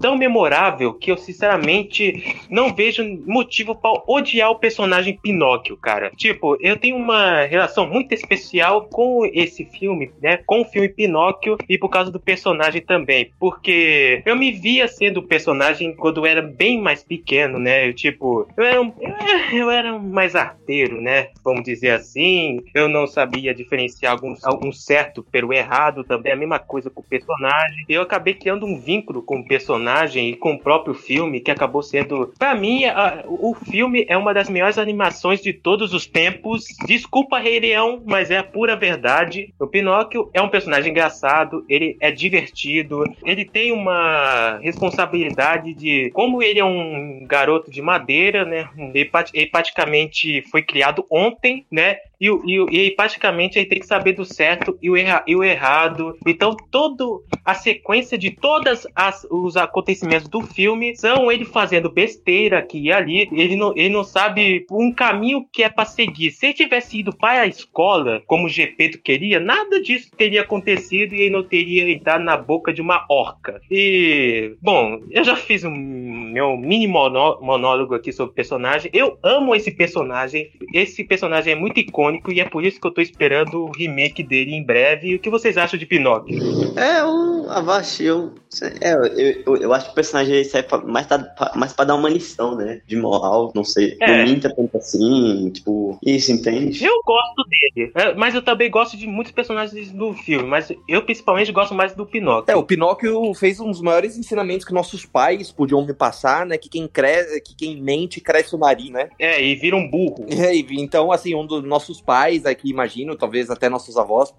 tão memorável, que eu sinceramente não vejo motivo pra odiar o personagem Pinóquio, cara. Tipo, eu tenho uma relação muito especial com esse filme, né? Com o filme Pinóquio e por causa do personagem também, porque eu me via sendo o personagem quando eu era bem mais pequeno, né? Eu, tipo, eu era, um, [laughs] eu era mais arteiro, né? Vamos dizer assim. Eu não sabia diferenciar algum, algum certo pelo errado também, a mesma coisa com o personagem. Eu acabei criando um vínculo com o personagem e com o próprio filme, que acabou sendo. Pra mim, a- o filme é uma das melhores animações de todos os tempos. Desculpa, Rei Leão, mas é a pura verdade. O Pinóquio é um personagem engraçado, ele é divertido, ele tem uma responsabilidade de. Como ele é um garoto de madeira, né? Ele, ele praticamente foi criado ontem, né? E, e, e praticamente ele tem que saber do certo e o, erra- e o errado. Então, toda a sequência de todos os acontecimentos do filme são ele fazendo besteira aqui e ali. Ele não, ele não sabe um caminho que é pra seguir. Se ele tivesse ido para a escola, como o Gepeto queria, nada disso teria acontecido e ele não teria entrado na boca de uma orca. E, bom, eu já fiz um meu mini monó- monólogo aqui sobre o personagem. Eu amo esse personagem. Esse personagem é muito icônico. Icônico e é por isso que eu tô esperando o remake dele em breve. O que vocês acham de Pinóquio? É, o Avashi, eu, é, eu, eu, eu acho que o personagem serve pra, mais, pra, mais pra dar uma lição, né? De moral, não sei. É. Não minta tanto assim, tipo, isso, entende? Eu gosto dele, é, mas eu também gosto de muitos personagens do filme, mas eu principalmente gosto mais do Pinóquio. É, o Pinóquio fez um dos maiores ensinamentos que nossos pais podiam me passar, né? Que quem cresce, que quem mente cresce o nariz, né? É, e vira um burro. [laughs] É, então, assim, um dos nossos pais aqui, imagino, talvez até nossos avós,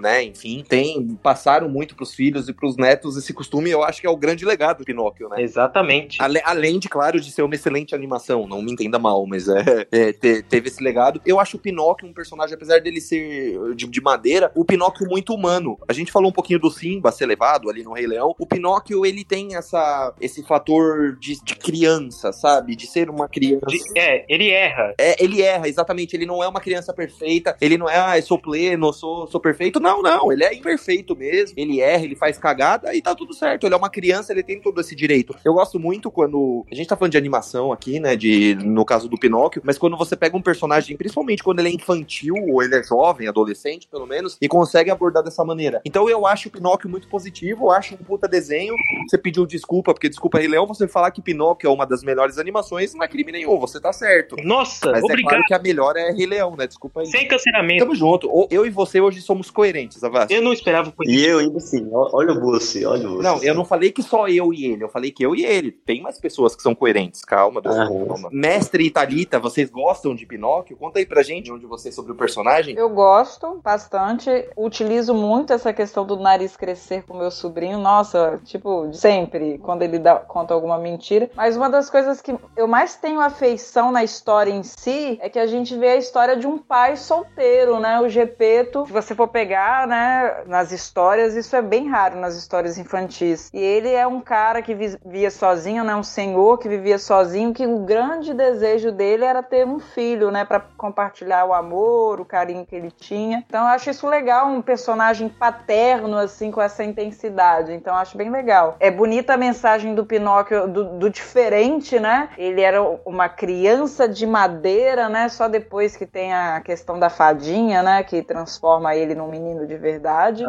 né, enfim, tem, passaram muito pros filhos e pros netos esse costume, eu acho que é o grande legado do Pinóquio, né? Exatamente. Ale, além de, claro, de ser uma excelente animação, não me entenda mal, mas é, [laughs] é te, teve esse legado. Eu acho o Pinóquio um personagem, apesar dele ser de, de, madeira, o Pinóquio muito humano. A gente falou um pouquinho do Simba ser levado ali no Rei Leão. O Pinóquio, ele tem essa, esse fator de, de criança, sabe? De ser uma criança. De, é, ele erra. É, ele erra, exatamente. Ele não é uma criança perfeita. Ele não é, ah, eu sou pleno, sou, sou perfeito. Não, não. Ele é imperfeito mesmo. Ele erra, ele faz cagada e tá tudo certo. Ele é uma criança, ele tem todo esse direito. Eu gosto muito quando. A gente tá falando de animação aqui, né? De, no caso do Pinóquio, mas quando você pega um personagem, principalmente quando ele é infantil, ou ele é jovem, adolescente, pelo menos, e consegue abordar dessa maneira. Então eu acho o Pinóquio muito positivo, eu acho um puta desenho. Você pediu desculpa, porque desculpa, Rei Leão, você falar que Pinóquio é uma das melhores animações, não é crime nenhum, você tá certo. Nossa, mas obrigado. é claro que a melhor é Rei Leão, né? Desculpa aí. Sem cancelamento. Tamo junto. Eu e você hoje somos coerentes, Avast. Eu não esperava por E eu ainda assim, olha você, olha você. Não, eu não falei que só eu e ele, eu falei que eu e ele. Tem mais pessoas que são coerentes, calma, Deus, Ah. calma. Mestre Thalita, vocês gostam de Pinóquio? Conta aí pra gente onde você sobre o personagem. Eu gosto bastante, utilizo muito essa questão do nariz crescer com meu sobrinho. Nossa, tipo, sempre, quando ele dá, conta alguma mentira. Mas uma das coisas que eu mais tenho afeição na história em si é que a gente vê a história de um pai solteiro, né? O Gepeto. Se você for pegar, né, nas histórias, isso é bem raro nas histórias infantis. E ele é um cara que vivia sozinho, né? Um senhor que vivia sozinho, que o grande desejo dele era ter um filho, né? Pra compartilhar o amor, o carinho que ele tinha. Então eu acho isso legal, um personagem paterno, assim, com essa intensidade. Então eu acho bem legal. É bonita a mensagem do Pinóquio, do, do diferente, né? Ele era uma criança de madeira, né? Só depois que tem a questão da fadinha, né? Que transforma ele num menino de verdade.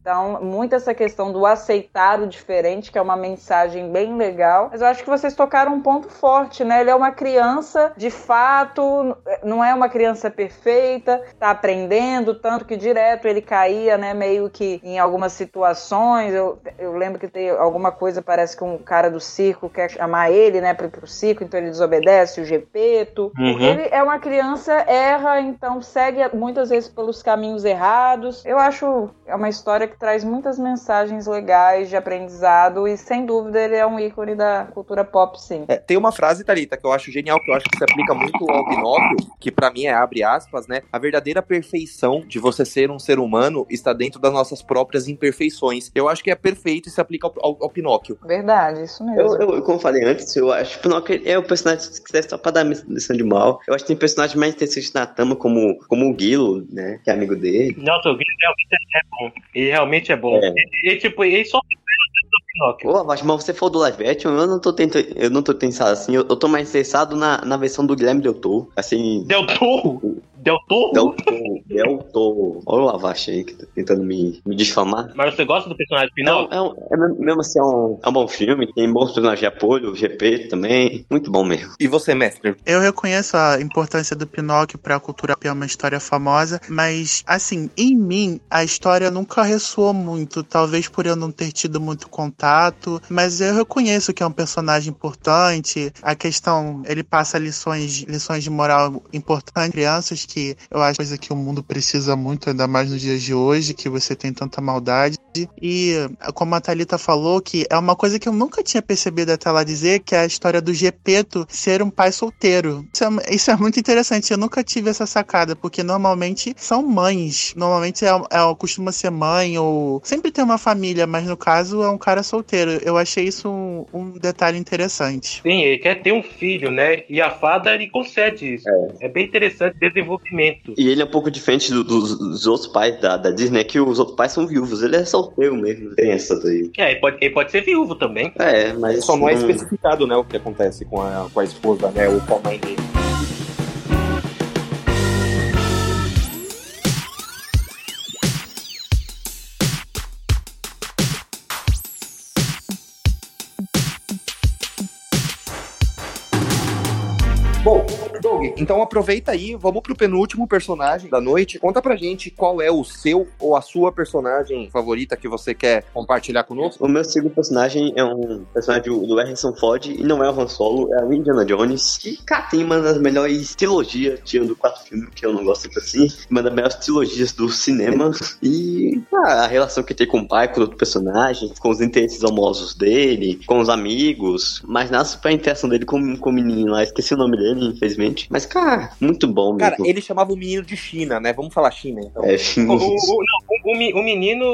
Então, muito essa questão do aceitar o diferente, que é uma mensagem bem legal. Mas eu acho que vocês tocaram um ponto forte, né? Ele é uma criança, de fato, não é uma criança perfeita, tá aprendendo, tanto que direto ele caía, né? Meio que em algumas situações. Eu, eu lembro que tem alguma coisa, parece que um cara do circo quer chamar ele, né, pro, pro circo, então ele desobedece o Gepeto. Uhum. Ele é uma criança, erra, então segue muitas vezes pelos caminhos errados. Eu acho é uma história que traz muitas mensagens legais de aprendizado e sem dúvida ele é um ícone da cultura pop, sim. É, tem uma frase, Thalita, que eu acho genial, que eu acho que se aplica muito ao Pinóquio, que pra mim é abre aspas, né? A verdadeira perfeição de você ser um ser humano está dentro das nossas próprias imperfeições. Eu acho que é perfeito e se aplica ao, ao, ao Pinóquio. Verdade, isso mesmo. Eu, eu, como eu falei antes, eu acho que o Pinóquio é o personagem que serve só pra dar lição de mal. Eu acho que tem personagens mais interessantes na Tama, como, como o Guilo, né? Que é amigo dele. Nossa, o Guilherme realmente é bom. Ele realmente é bom. É. Ele, ele, tipo, ele só Pinóquio. Ô, mas você falou do live action, eu não tô tentando, eu não tô interessado assim, eu, eu tô mais interessado na, na versão do Guilherme Del Toro, assim... Del Toro? Del Toro? Del Toro, Del Toro. Olha o Avache aí que tá tentando me, me difamar. Mas você gosta do personagem final? Não, é, um, é mesmo- assim, é um, é um bom filme, tem bons personagens de apoio, o GP também, muito bom mesmo. E você, mestre? Eu reconheço a importância do Pinóquio pra cultura pop, é uma história famosa, mas, assim, em mim, a história nunca ressoou muito, talvez por eu não ter tido muito contato, mas eu reconheço que é um personagem importante, a questão, ele passa lições, lições de moral importantes crianças, que eu acho coisa que o mundo precisa muito, ainda mais nos dias de hoje, que você tem tanta maldade. E como a Thalita falou, que é uma coisa que eu nunca tinha percebido até ela dizer, que é a história do Gepeto ser um pai solteiro. Isso é, isso é muito interessante, eu nunca tive essa sacada, porque normalmente são mães. Normalmente é, é, costuma ser mãe, ou sempre tem uma família, mas no caso é um cara solteiro. Eu achei isso um, um detalhe interessante. Sim, ele quer ter um filho, né? E a fada ele concede isso. É, bem interessante o desenvolvimento. E ele é um pouco diferente do- dos, dos outros pais da, da Disney, que os outros pais são viúvos, ele é solteiro mesmo, tem essa daí. É, ele pode, ele pode ser viúvo também. É, mas... Só não é especificado, né, o que acontece com a, com a esposa, né, ou com a mãe dele. Então aproveita aí, vamos pro penúltimo personagem da noite. Conta pra gente qual é o seu ou a sua personagem favorita que você quer compartilhar conosco. O meu segundo personagem é um personagem do Harrison Ford e não é o Han Solo, é o Indiana Jones, que, cara, tem uma das melhores trilogias, tirando quatro filmes que eu não gosto tanto assim, uma das melhores trilogias do cinema e ah, a relação que tem com o pai, com outro personagem, com os interesses amorosos dele, com os amigos, mas nada super interação dele com, com o menino lá, esqueci o nome dele, infelizmente. Mas, cara, muito bom mesmo. Cara, ele chamava o menino de China, né? Vamos falar China, então. É, O, o- o- não, o, o me- o menino,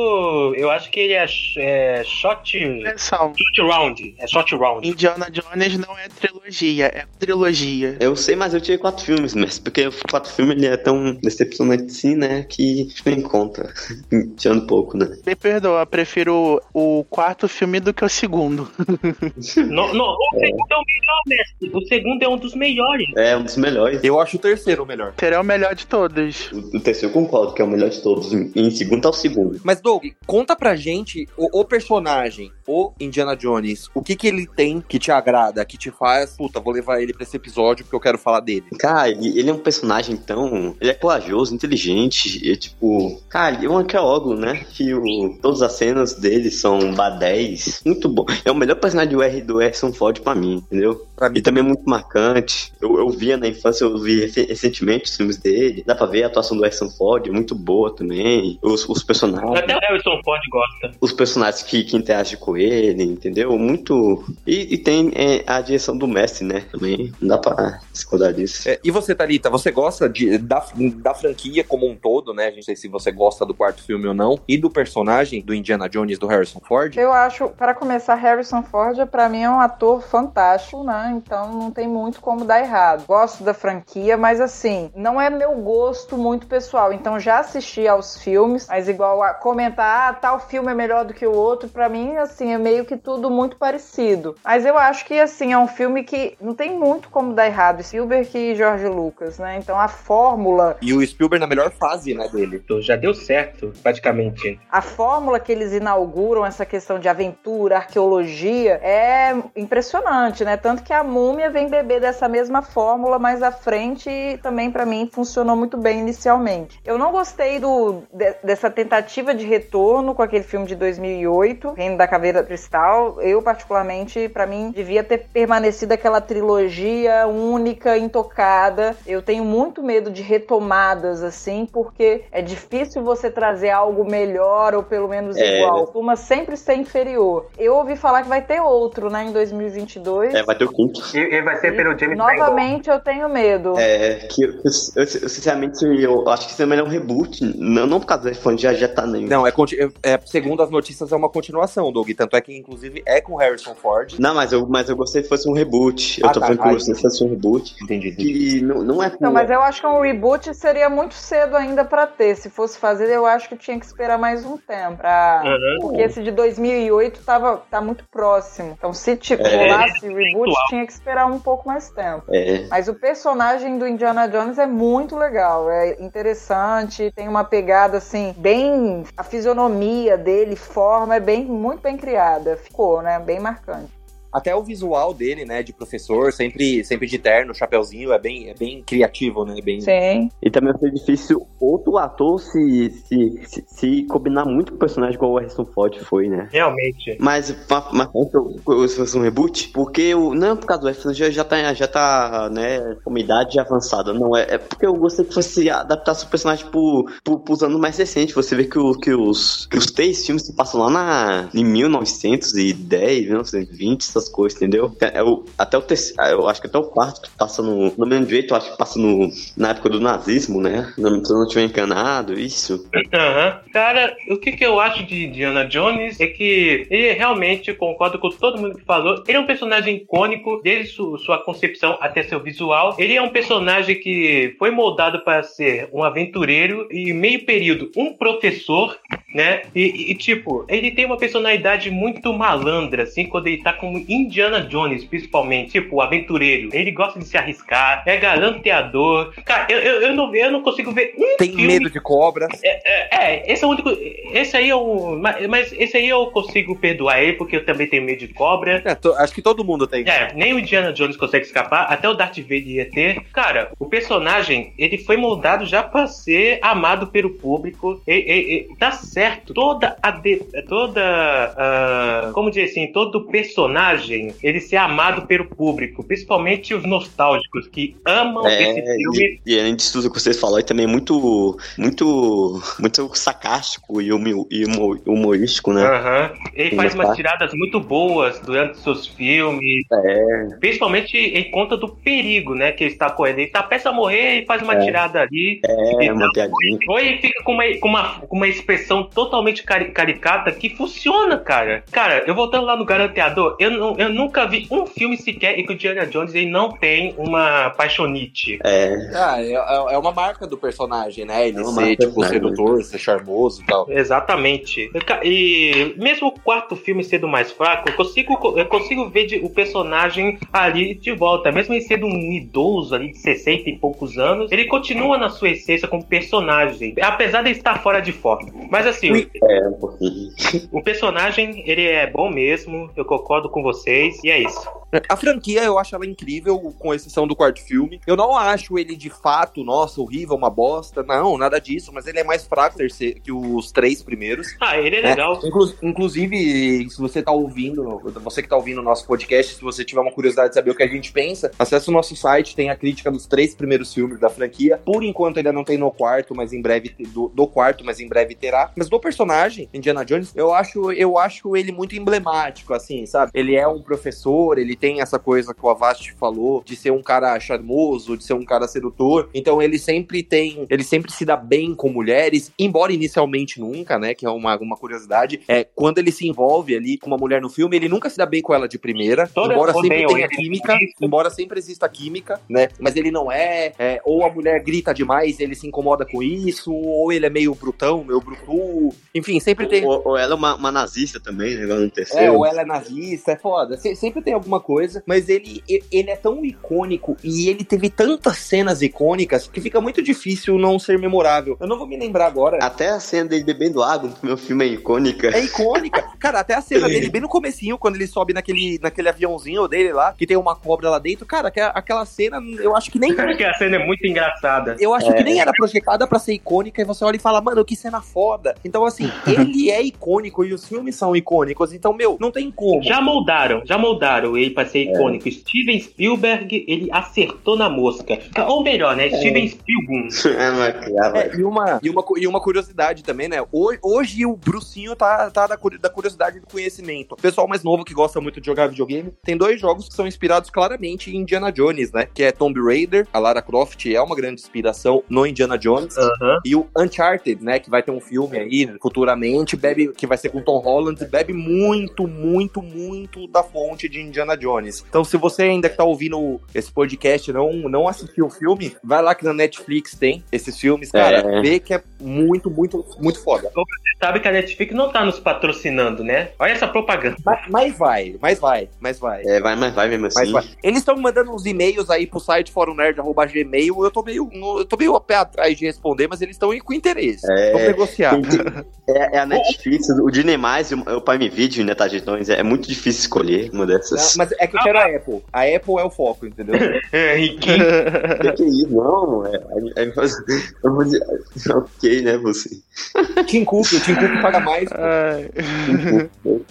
eu acho que ele é, é shot, Atenção, shot round. É shot round. Indiana Jones não é trilogia, é trilogia. Eu sei, mas eu tirei quatro filmes, mas porque o quatro filmes ele é tão decepcionante assim, né? Que nem conta. [laughs] Tirando pouco, né? Me perdoa, prefiro o quarto filme do que o segundo. [laughs] Não, não, o segundo é o melhor, mestre. O segundo é um dos melhores. É um dos melhores. Eu acho o terceiro o melhor. Será o melhor de todos. O, o terceiro eu concordo que é o melhor de todos. Em, em segundo tá o segundo. Mas, Doug, conta pra gente o, o personagem, o Indiana Jones, o que que ele tem que te agrada, que te faz, puta, vou levar ele pra esse episódio porque eu quero falar dele. Cara, ele, ele é um personagem tão. Ele é corajoso, inteligente. E, tipo. Cara, ele é um arqueólogo, né? Que o, todas as cenas dele são badés. Muito bom. É o melhor personagem do, R, do Harrison Ford pra mim, entendeu? Pra mim E também é muito marcante. Eu, eu via na infância, eu vi rec- recentemente os filmes dele. Dá pra ver a atuação do Harrison Ford, muito boa também. Os, os personagens. Até o Harrison Ford gosta. Os personagens que, que interagem com ele, entendeu? Muito. E, e tem é, a direção do mestre, né? Também. Não dá pra discordar disso. É, e você, Thalita, você gosta de, da, da franquia como um todo, né? A gente não sei se você gosta do quarto filme ou não. E do personagem do Indiana Jones, do Harrison Ford. Eu acho, para começar, Harrison Ford, pra mim, é um ator fantástico, né? Então não tem muito como dar errado. Gosto da franquia, mas assim, não é meu gosto muito pessoal. Então já assisti aos filmes, mas igual a comentar, ah, tal filme é melhor do que o outro, pra mim, assim, é meio que tudo muito parecido. Mas eu acho que, assim, é um filme que não tem muito como dar errado. Spielberg e George Lucas, né? Então a fórmula E o Spielberg na melhor fase, né, dele. Já deu certo, praticamente. a fórmula que eles inauguram, essa questão de aventura, arqueologia, é impressionante, né? Tanto que a múmia vem beber dessa mesma fórmula mais à frente e também, pra mim, funcionou muito bem inicialmente. Eu não gostei do, de- dessa tentativa de retorno com aquele filme de 2008, Reino da Caveira Cristal. Eu, particularmente, pra mim, devia ter permanecido aquela trilogia única, intocada. Eu tenho muito medo de retomadas, assim, porque é difícil você trazer algo melhor ou pelo menos É. igual. Costuma sempre ser inferior. Eu ouvi falar que vai ter outro, né, em 2022. É, vai ter o quinto. E, e vai ser pelo James Novamente eu tenho medo. É, que eu, sinceramente eu acho que isso também é um reboot. Não, não por causa do iPhone, já, já tá nem. Não, é, conti- é, segundo as notícias, é uma continuação, Doug. Tanto é que, inclusive, é com Harrison Ford. Não, mas eu, mas eu gostei que fosse um reboot. Eu Ah, tô tá. falando que eu Ah, gostei que fosse um reboot. Entendi. entendi. Que não, não é Então, mas eu acho que um reboot seria muito cedo ainda pra ter. Se fosse fazer, eu acho que tinha que esperar mais um tempo. Pra... Uhum. Porque esse de 2008 tava, tá muito próximo. Então, se tipo, É. rolasse reboot, Atual. tinha que esperar um pouco mais tempo. É, Mas o personagem do Indiana Jones é muito legal, é interessante, tem uma pegada assim, bem. A fisionomia dele, forma, é bem, muito bem criada. Ficou, né? Bem marcante. Até o visual dele, né, de professor, sempre, sempre de terno, chapeuzinho, é bem, é bem criativo, né? Bem... Sim. E também ser difícil outro ator se, se, se, se combinar muito com o personagem igual o Harrison Ford foi, né? Realmente. Mas, mas, se fosse um reboot, porque o, não é por causa do Harrison, já, já tá, já tá, né, com uma idade avançada, não é, é porque eu gostei que fosse adaptar o personagem pro, pro, pros anos mais recentes, você vê que, o, que, os, que os três filmes se passam lá na, em 1910, 1920, essas coisas, entendeu? É, o- até o terceiro, eu acho que até o quarto que passa no, no mesmo jeito, eu acho que passa no, na época do nazismo, né, se eu não estiver enganado, isso. Aham. Cara, o que, que eu acho de Indiana Jones é que ele realmente, concordo com todo mundo que falou, ele é um personagem icônico, desde su- sua concepção até seu visual. Ele é um personagem que foi moldado para ser um aventureiro e meio período um professor, né? E, e, tipo, ele tem uma personalidade muito malandra, assim, quando ele tá como Indiana Jones, principalmente, tipo, o aventureiro. Ele gosta de se arriscar, é galanteador. Cara, eu, eu, eu, não, eu não consigo ver um Tem filme medo de cobras. é, é, esse é o único. Esse aí é o. Mas, mas esse aí eu consigo perdoar ele, porque eu também tenho medo de cobra. É, to- acho que todo mundo tem. É, nem o Indiana Jones consegue escapar, até o Darth Vader ia ter. Cara, o personagem, ele foi moldado já pra ser amado pelo público. E, e- e tá certo. Toda a. De, toda. ah, como dizer assim, todo personagem, ele ser amado pelo público. Principalmente os nostálgicos, que amam É, esse filme. e, e além disso tudo que vocês falaram, ele também é muito, muito, muito sarcástico e humo- e humo- humorístico, né? Aham. Ele faz mas umas tá. tiradas muito boas durante seus filmes. É, Principalmente em conta do perigo, né? Que ele está correndo. Ele tá prestes a morrer e faz uma É. tirada ali. é, Então, uma piadinha. Ou ele fica com uma, com uma, com uma expressão totalmente cari- caricata que funciona, cara. Cara, eu voltando lá no Garanteador, eu, eu nunca vi um filme sequer em que o Diana Jones ele não tem uma paixonite. É, Ah, é, é- é uma marca do personagem, né? Ele É ser, tipo, sedutor, ser charmoso e tal. Exatamente. E mesmo o quarto filme sendo mais fraco, eu consigo, eu consigo ver de- o personagem ali de volta. Mesmo ele sendo um idoso ali de 60 e poucos anos, ele continua na sua essência como personagem. Apesar de estar fora de forma. Mas assim, é um pouquinho. o personagem, ele é bom mesmo. Eu concordo com vocês. E é isso. A franquia, eu acho ela incrível, com exceção do quarto filme. Eu não acho ele de fato, nossa, horrível, uma bosta. Não, nada disso, mas ele é mais fraco terceiro, que os três primeiros. Ah, ele é né? legal. Inclu- inclusive, se você tá ouvindo, você que tá ouvindo o nosso podcast, se você tiver uma curiosidade de saber o que a gente pensa, acesse o nosso site, tem a crítica dos três primeiros filmes da franquia. Por enquanto ainda não tem no quarto, mas em breve do, do quarto, mas em breve terá. Mas do personagem, Indiana Jones, eu acho, eu acho ele muito emblemático, assim, sabe? Ele é um professor, ele tem essa coisa que o Avast falou, de ser um cara charmoso, de ser um cara sedutor. Então ele sempre tem, ele sempre se dá bem com mulheres, embora inicialmente nunca, né? Que é uma, uma curiosidade. É, quando ele se envolve ali com uma mulher no filme, ele nunca se dá bem com ela de primeira. Todas embora sempre tenha química, embora sempre exista química, né? Mas ele não é, é, ou a mulher grita demais, ele se incomoda com isso, ou ele é meio brutão, meio brutu. Enfim, sempre tem. Ou, ou ela é uma, uma nazista também, né? No É, terceiro. ou ela é nazista, é foda. Se- sempre tem alguma coisa, mas ele, ele é tão icônico e ele teve tantas cenas icônicas que fica muito difícil não ser memorável. Eu não vou me lembrar agora. Até a cena dele bebendo água no meu filme é icônica. É icônica. Cara, até a cena dele, bem no comecinho, quando ele sobe naquele, naquele aviãozinho dele lá, que tem uma cobra lá dentro. Cara, aquela, aquela cena, eu acho que nem. Porque a cena é muito engraçada. Eu acho que nem era projetada pra ser icônica e você olha e fala, mano, que cena foda. Então, assim, [laughs] ele é icônico e os filmes são icônicos. Então, meu, não tem como. Já moldaram, já moldaram ele pra ser icônico. Steven Spielberg, ele acertou na mosca. Ou melhor, né? Steven Spielberg. [laughs] é, cara, É, e uma, e, uma, e uma curiosidade também, né? Hoje, hoje o Brucinho tá, tá da, da curiosidade do conhecimento. O pessoal mais novo que gosta muito de jogar videogame, tem dois jogos que são inspirados claramente em Indiana Jones, né? Que é Tomb Raider, a Lara Croft é uma grande inspiração no Indiana Jones. Aham. E o Uncharted, né? Que vai ter um filme aí futuramente, bebe, que vai ser com Tom Holland, bebe muito, muito, muito da fonte de Indiana Jones. Então, se você ainda que tá ouvindo esse podcast não, não assistiu o filme, vai lá que na Netflix tem esses filmes, cara. É. Vê que é muito, muito, muito foda. Sabe que a Netflix não tá nos patrocinando, né? Olha essa propaganda. Mas, mas vai, mas vai, mas vai. é, vai, mas vai mesmo Mas assim. vai. Eles estão mandando uns e-mails aí pro site forumnerd.gmail. Eu tô meio, eu tô meio a pé atrás de responder, mas eles estão com interesse. É. Vamos negociar. É, é a Netflix, o Disney+, e o o Prime Video, né, tá, gente? Então, é muito difícil escolher uma Não, dessas. mas é que eu quero a Apple. A Apple é o foco, entendeu? [laughs] É, Riquinho. [laughs] Que que é isso? Não, é, é, é, eu vou dizer, né, você. Tim Cook, o Tim Cook paga mais.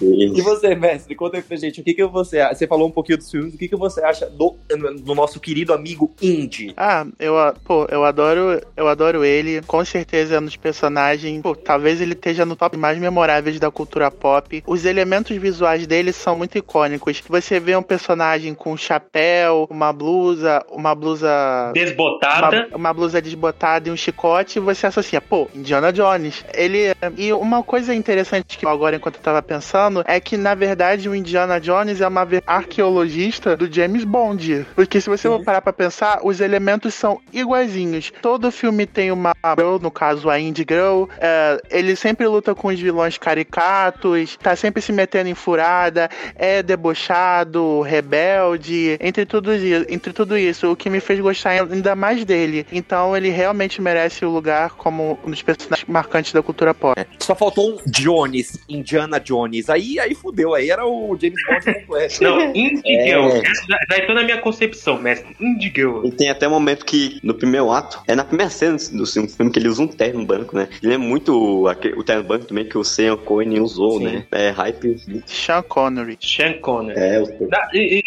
E você, mestre, conta aí pra gente, o que, que você acha? Você falou um pouquinho dos filmes, o que, que você acha do, do nosso querido amigo Indy? Ah, eu, pô, eu adoro, eu adoro ele. Com certeza é um dos personagens. Pô, talvez ele esteja no top mais memoráveis da cultura pop. Os elementos visuais dele são muito icônicos. Você vê um personagem com um chapéu, uma blusa, uma blusa Desbotada. uma, uma blusa desbotada e um chicote, e você associa, pô, Indiana Jones. Ele. E uma coisa interessante que agora, enquanto eu tava pensando, é que, na verdade, o Indiana Jones é uma arqueologista do James Bond. Porque se você for parar pra pensar, os elementos são iguaizinhos. Todo filme tem uma girl, no caso a Indie Girl. É, ele sempre luta com os vilões caricatos, tá sempre se metendo em furada, é debochado, rebelde, entre tudo, entre tudo isso, o que me fez gostar ainda mais dele. Então ele realmente merece o lugar como um dos personagens marcantes da cultura pop. É, só faltou um Jones, Indiana Jones. Aí, aí fudeu, aí era o James Bond [laughs] completo. Não, Indigo. É. Já, já entrou na minha concepção, mestre. Indigo. E tem até um momento que, no primeiro ato, é na primeira cena do filme que ele usa um terno branco, né? Ele é muito o terno branco também que o Sean Cohen usou, Sim. né? É hype. Sean Connery. Sean Connery. É, o... Da, e, e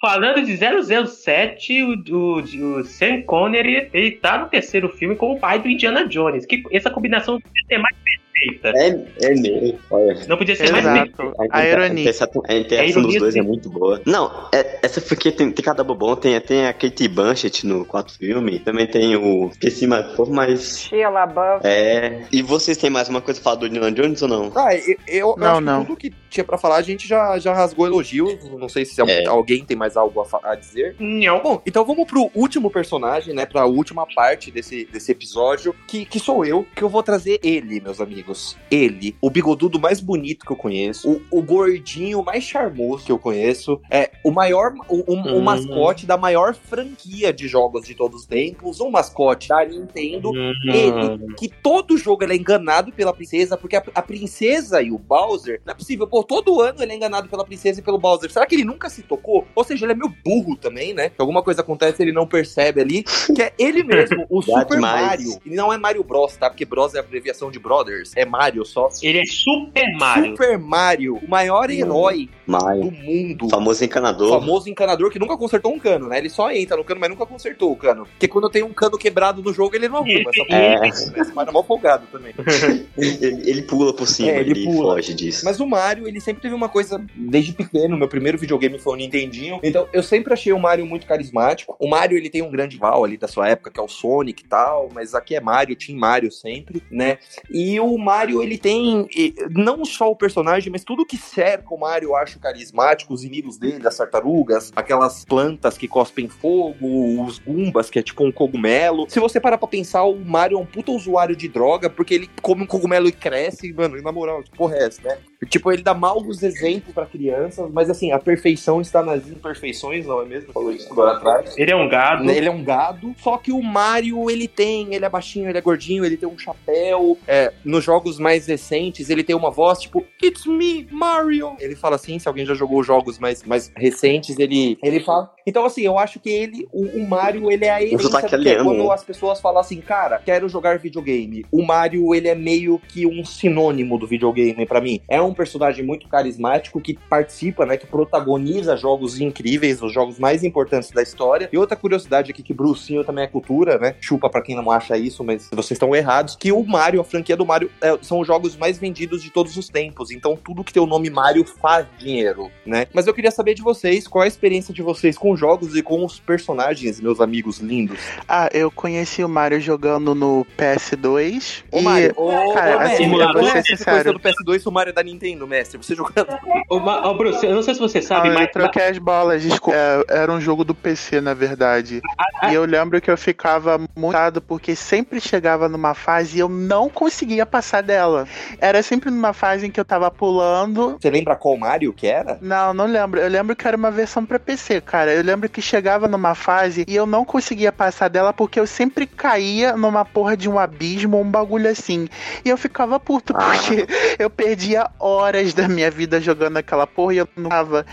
falando de 007, o, o, o Sean Connery, ele tá no terceiro filme como o pai do Indiana Jones. Que essa combinação ter mais perfeita. É, é mesmo. Olha. Não podia ser Exato. mais perfeita. A, ironia. A interação dos dois é muito boa. Não, é, essa foi que tem, tem cada bobão. Tem, tem a Kate Blanchett no quarto filme. Também tem o. Esqueci mais, mais. Sheila LaBeouf. É. E vocês têm mais uma coisa pra falar do Indiana Jones ou não? Ah, eu, eu, não, não. tudo que tinha pra falar a gente já, já rasgou elogios. Não sei se é. alguém tem mais algo a, a, dizer. Não. Bom, então vamos pro último personagem, né? Pra última parte desse, desse episódio, que, que sou eu, que eu vou trazer ele, meus amigos. Ele, o bigodudo mais bonito que eu conheço, o, o gordinho mais charmoso que eu conheço, é o maior, o, o, uhum. o mascote da maior franquia de jogos de todos os tempos, um mascote da Nintendo. Uhum. Ele, que todo jogo ele é enganado pela princesa, porque a, a princesa e o Bowser, não é possível, pô, todo ano ele é enganado pela princesa e pelo Bowser. Será que ele nunca se tocou? Ou seja, ele é meio burro também, né? Que alguma coisa acontece ele não percebe ali, que é ele mesmo, o [laughs] Super Mario. E não é Mario Bros, tá? Porque Bros é a abreviação de Brothers, é Mario só. Ele é Super Mario. Super Mario, o maior herói Mario. do mundo. Famoso encanador. Famoso encanador que nunca consertou um cano, né? Ele só entra no cano, mas nunca consertou o cano. Porque quando tem um cano quebrado no jogo, ele não arruma. É. Esse Mario é mal folgado também. [laughs] ele, ele, pula por cima, é, ele, ele foge disso. Mas o Mario, ele sempre teve uma coisa, desde pequeno, meu primeiro videogame foi o Nintendinho, então eu sempre achei o Mario muito carismático. O Mario, ele tem um grande rival ali da sua época, que é o Sonic e tal, mas aqui é Mario, Team Mario sempre, né? E o Mario, ele tem não só o personagem, mas tudo que cerca o Mario eu acho carismático, os inimigos dele, as tartarugas, aquelas plantas que cospem fogo, os Gumbas, que é tipo um cogumelo. Se você parar pra pensar, o Mario é um puta usuário de droga, porque ele come um cogumelo e cresce, mano, e na moral, porra é essa, né? Tipo, ele dá maus exemplos para crianças, mas assim, a perfeição está nas imperfeições, não é mesmo? Falou isso agora atrás. Ele é um gado. Ele é um gado, só que o Mario, ele tem, ele é baixinho, ele é gordinho, ele tem um chapéu. É, nos jogos mais recentes, ele tem uma voz tipo, It's me, Mario. Ele fala assim, se alguém já jogou jogos mais, mais recentes, ele, ele fala. Então, assim, eu acho que ele, o, o Mario, ele é a essência do é quando as pessoas falam assim, cara, quero jogar videogame. O Mario, ele é meio que um sinônimo do videogame para mim. É um personagem muito carismático que participa, né, que protagoniza jogos incríveis, os jogos mais importantes da história. E outra curiosidade aqui que Brucinho também é cultura, né? Chupa para quem não acha isso, mas vocês estão errados, que o Mario, a franquia do Mario, é, são os jogos mais vendidos de todos os tempos. Então, tudo que tem o nome Mario faz dinheiro, né? Mas eu queria saber de vocês, qual é a experiência de vocês com jogos e com os personagens, meus amigos lindos? Ah, eu conheci o Mario jogando no PS2. Ô, e... Mario, ô, cara, ô, assim, eu vou ser sincero. do PS2, o Mario é da Nintendo, mestre. Você jogando. Ô, ô, Bruce, eu não sei se você sabe, ah, mas. Eu troquei as bolas, desculpa. É, era um jogo do PC, na verdade. Ah, ah. E eu lembro que eu ficava muito porque sempre chegava numa fase e eu não conseguia passar dela. Era sempre numa fase em que eu tava pulando. Você lembra qual Mario que era? Não, não lembro. Eu lembro que era uma versão pra PC, cara. Eu lembro que chegava numa fase e eu não conseguia passar dela porque eu sempre caía numa porra de um abismo ou um bagulho assim. E eu ficava puto ah. porque [laughs] eu perdia horas da minha vida jogando aquela porra e eu não tava.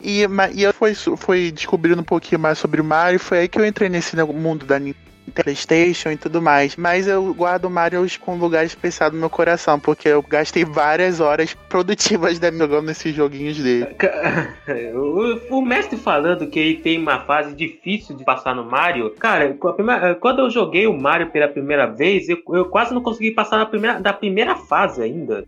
E, e eu fui, fui descobrindo um pouquinho mais sobre o Mario. Foi aí que eu entrei nesse mundo da Nintendo PlayStation e tudo mais. Mas eu guardo o Mario com um lugar especial no meu coração, porque eu gastei várias horas produtivas da minha jogando nesses joguinhos dele. [laughs] O, mestre falando que ele tem uma fase difícil de passar no Mario, cara, quando eu joguei o Mario pela primeira vez, eu, eu quase não consegui passar na primeira, da primeira fase ainda.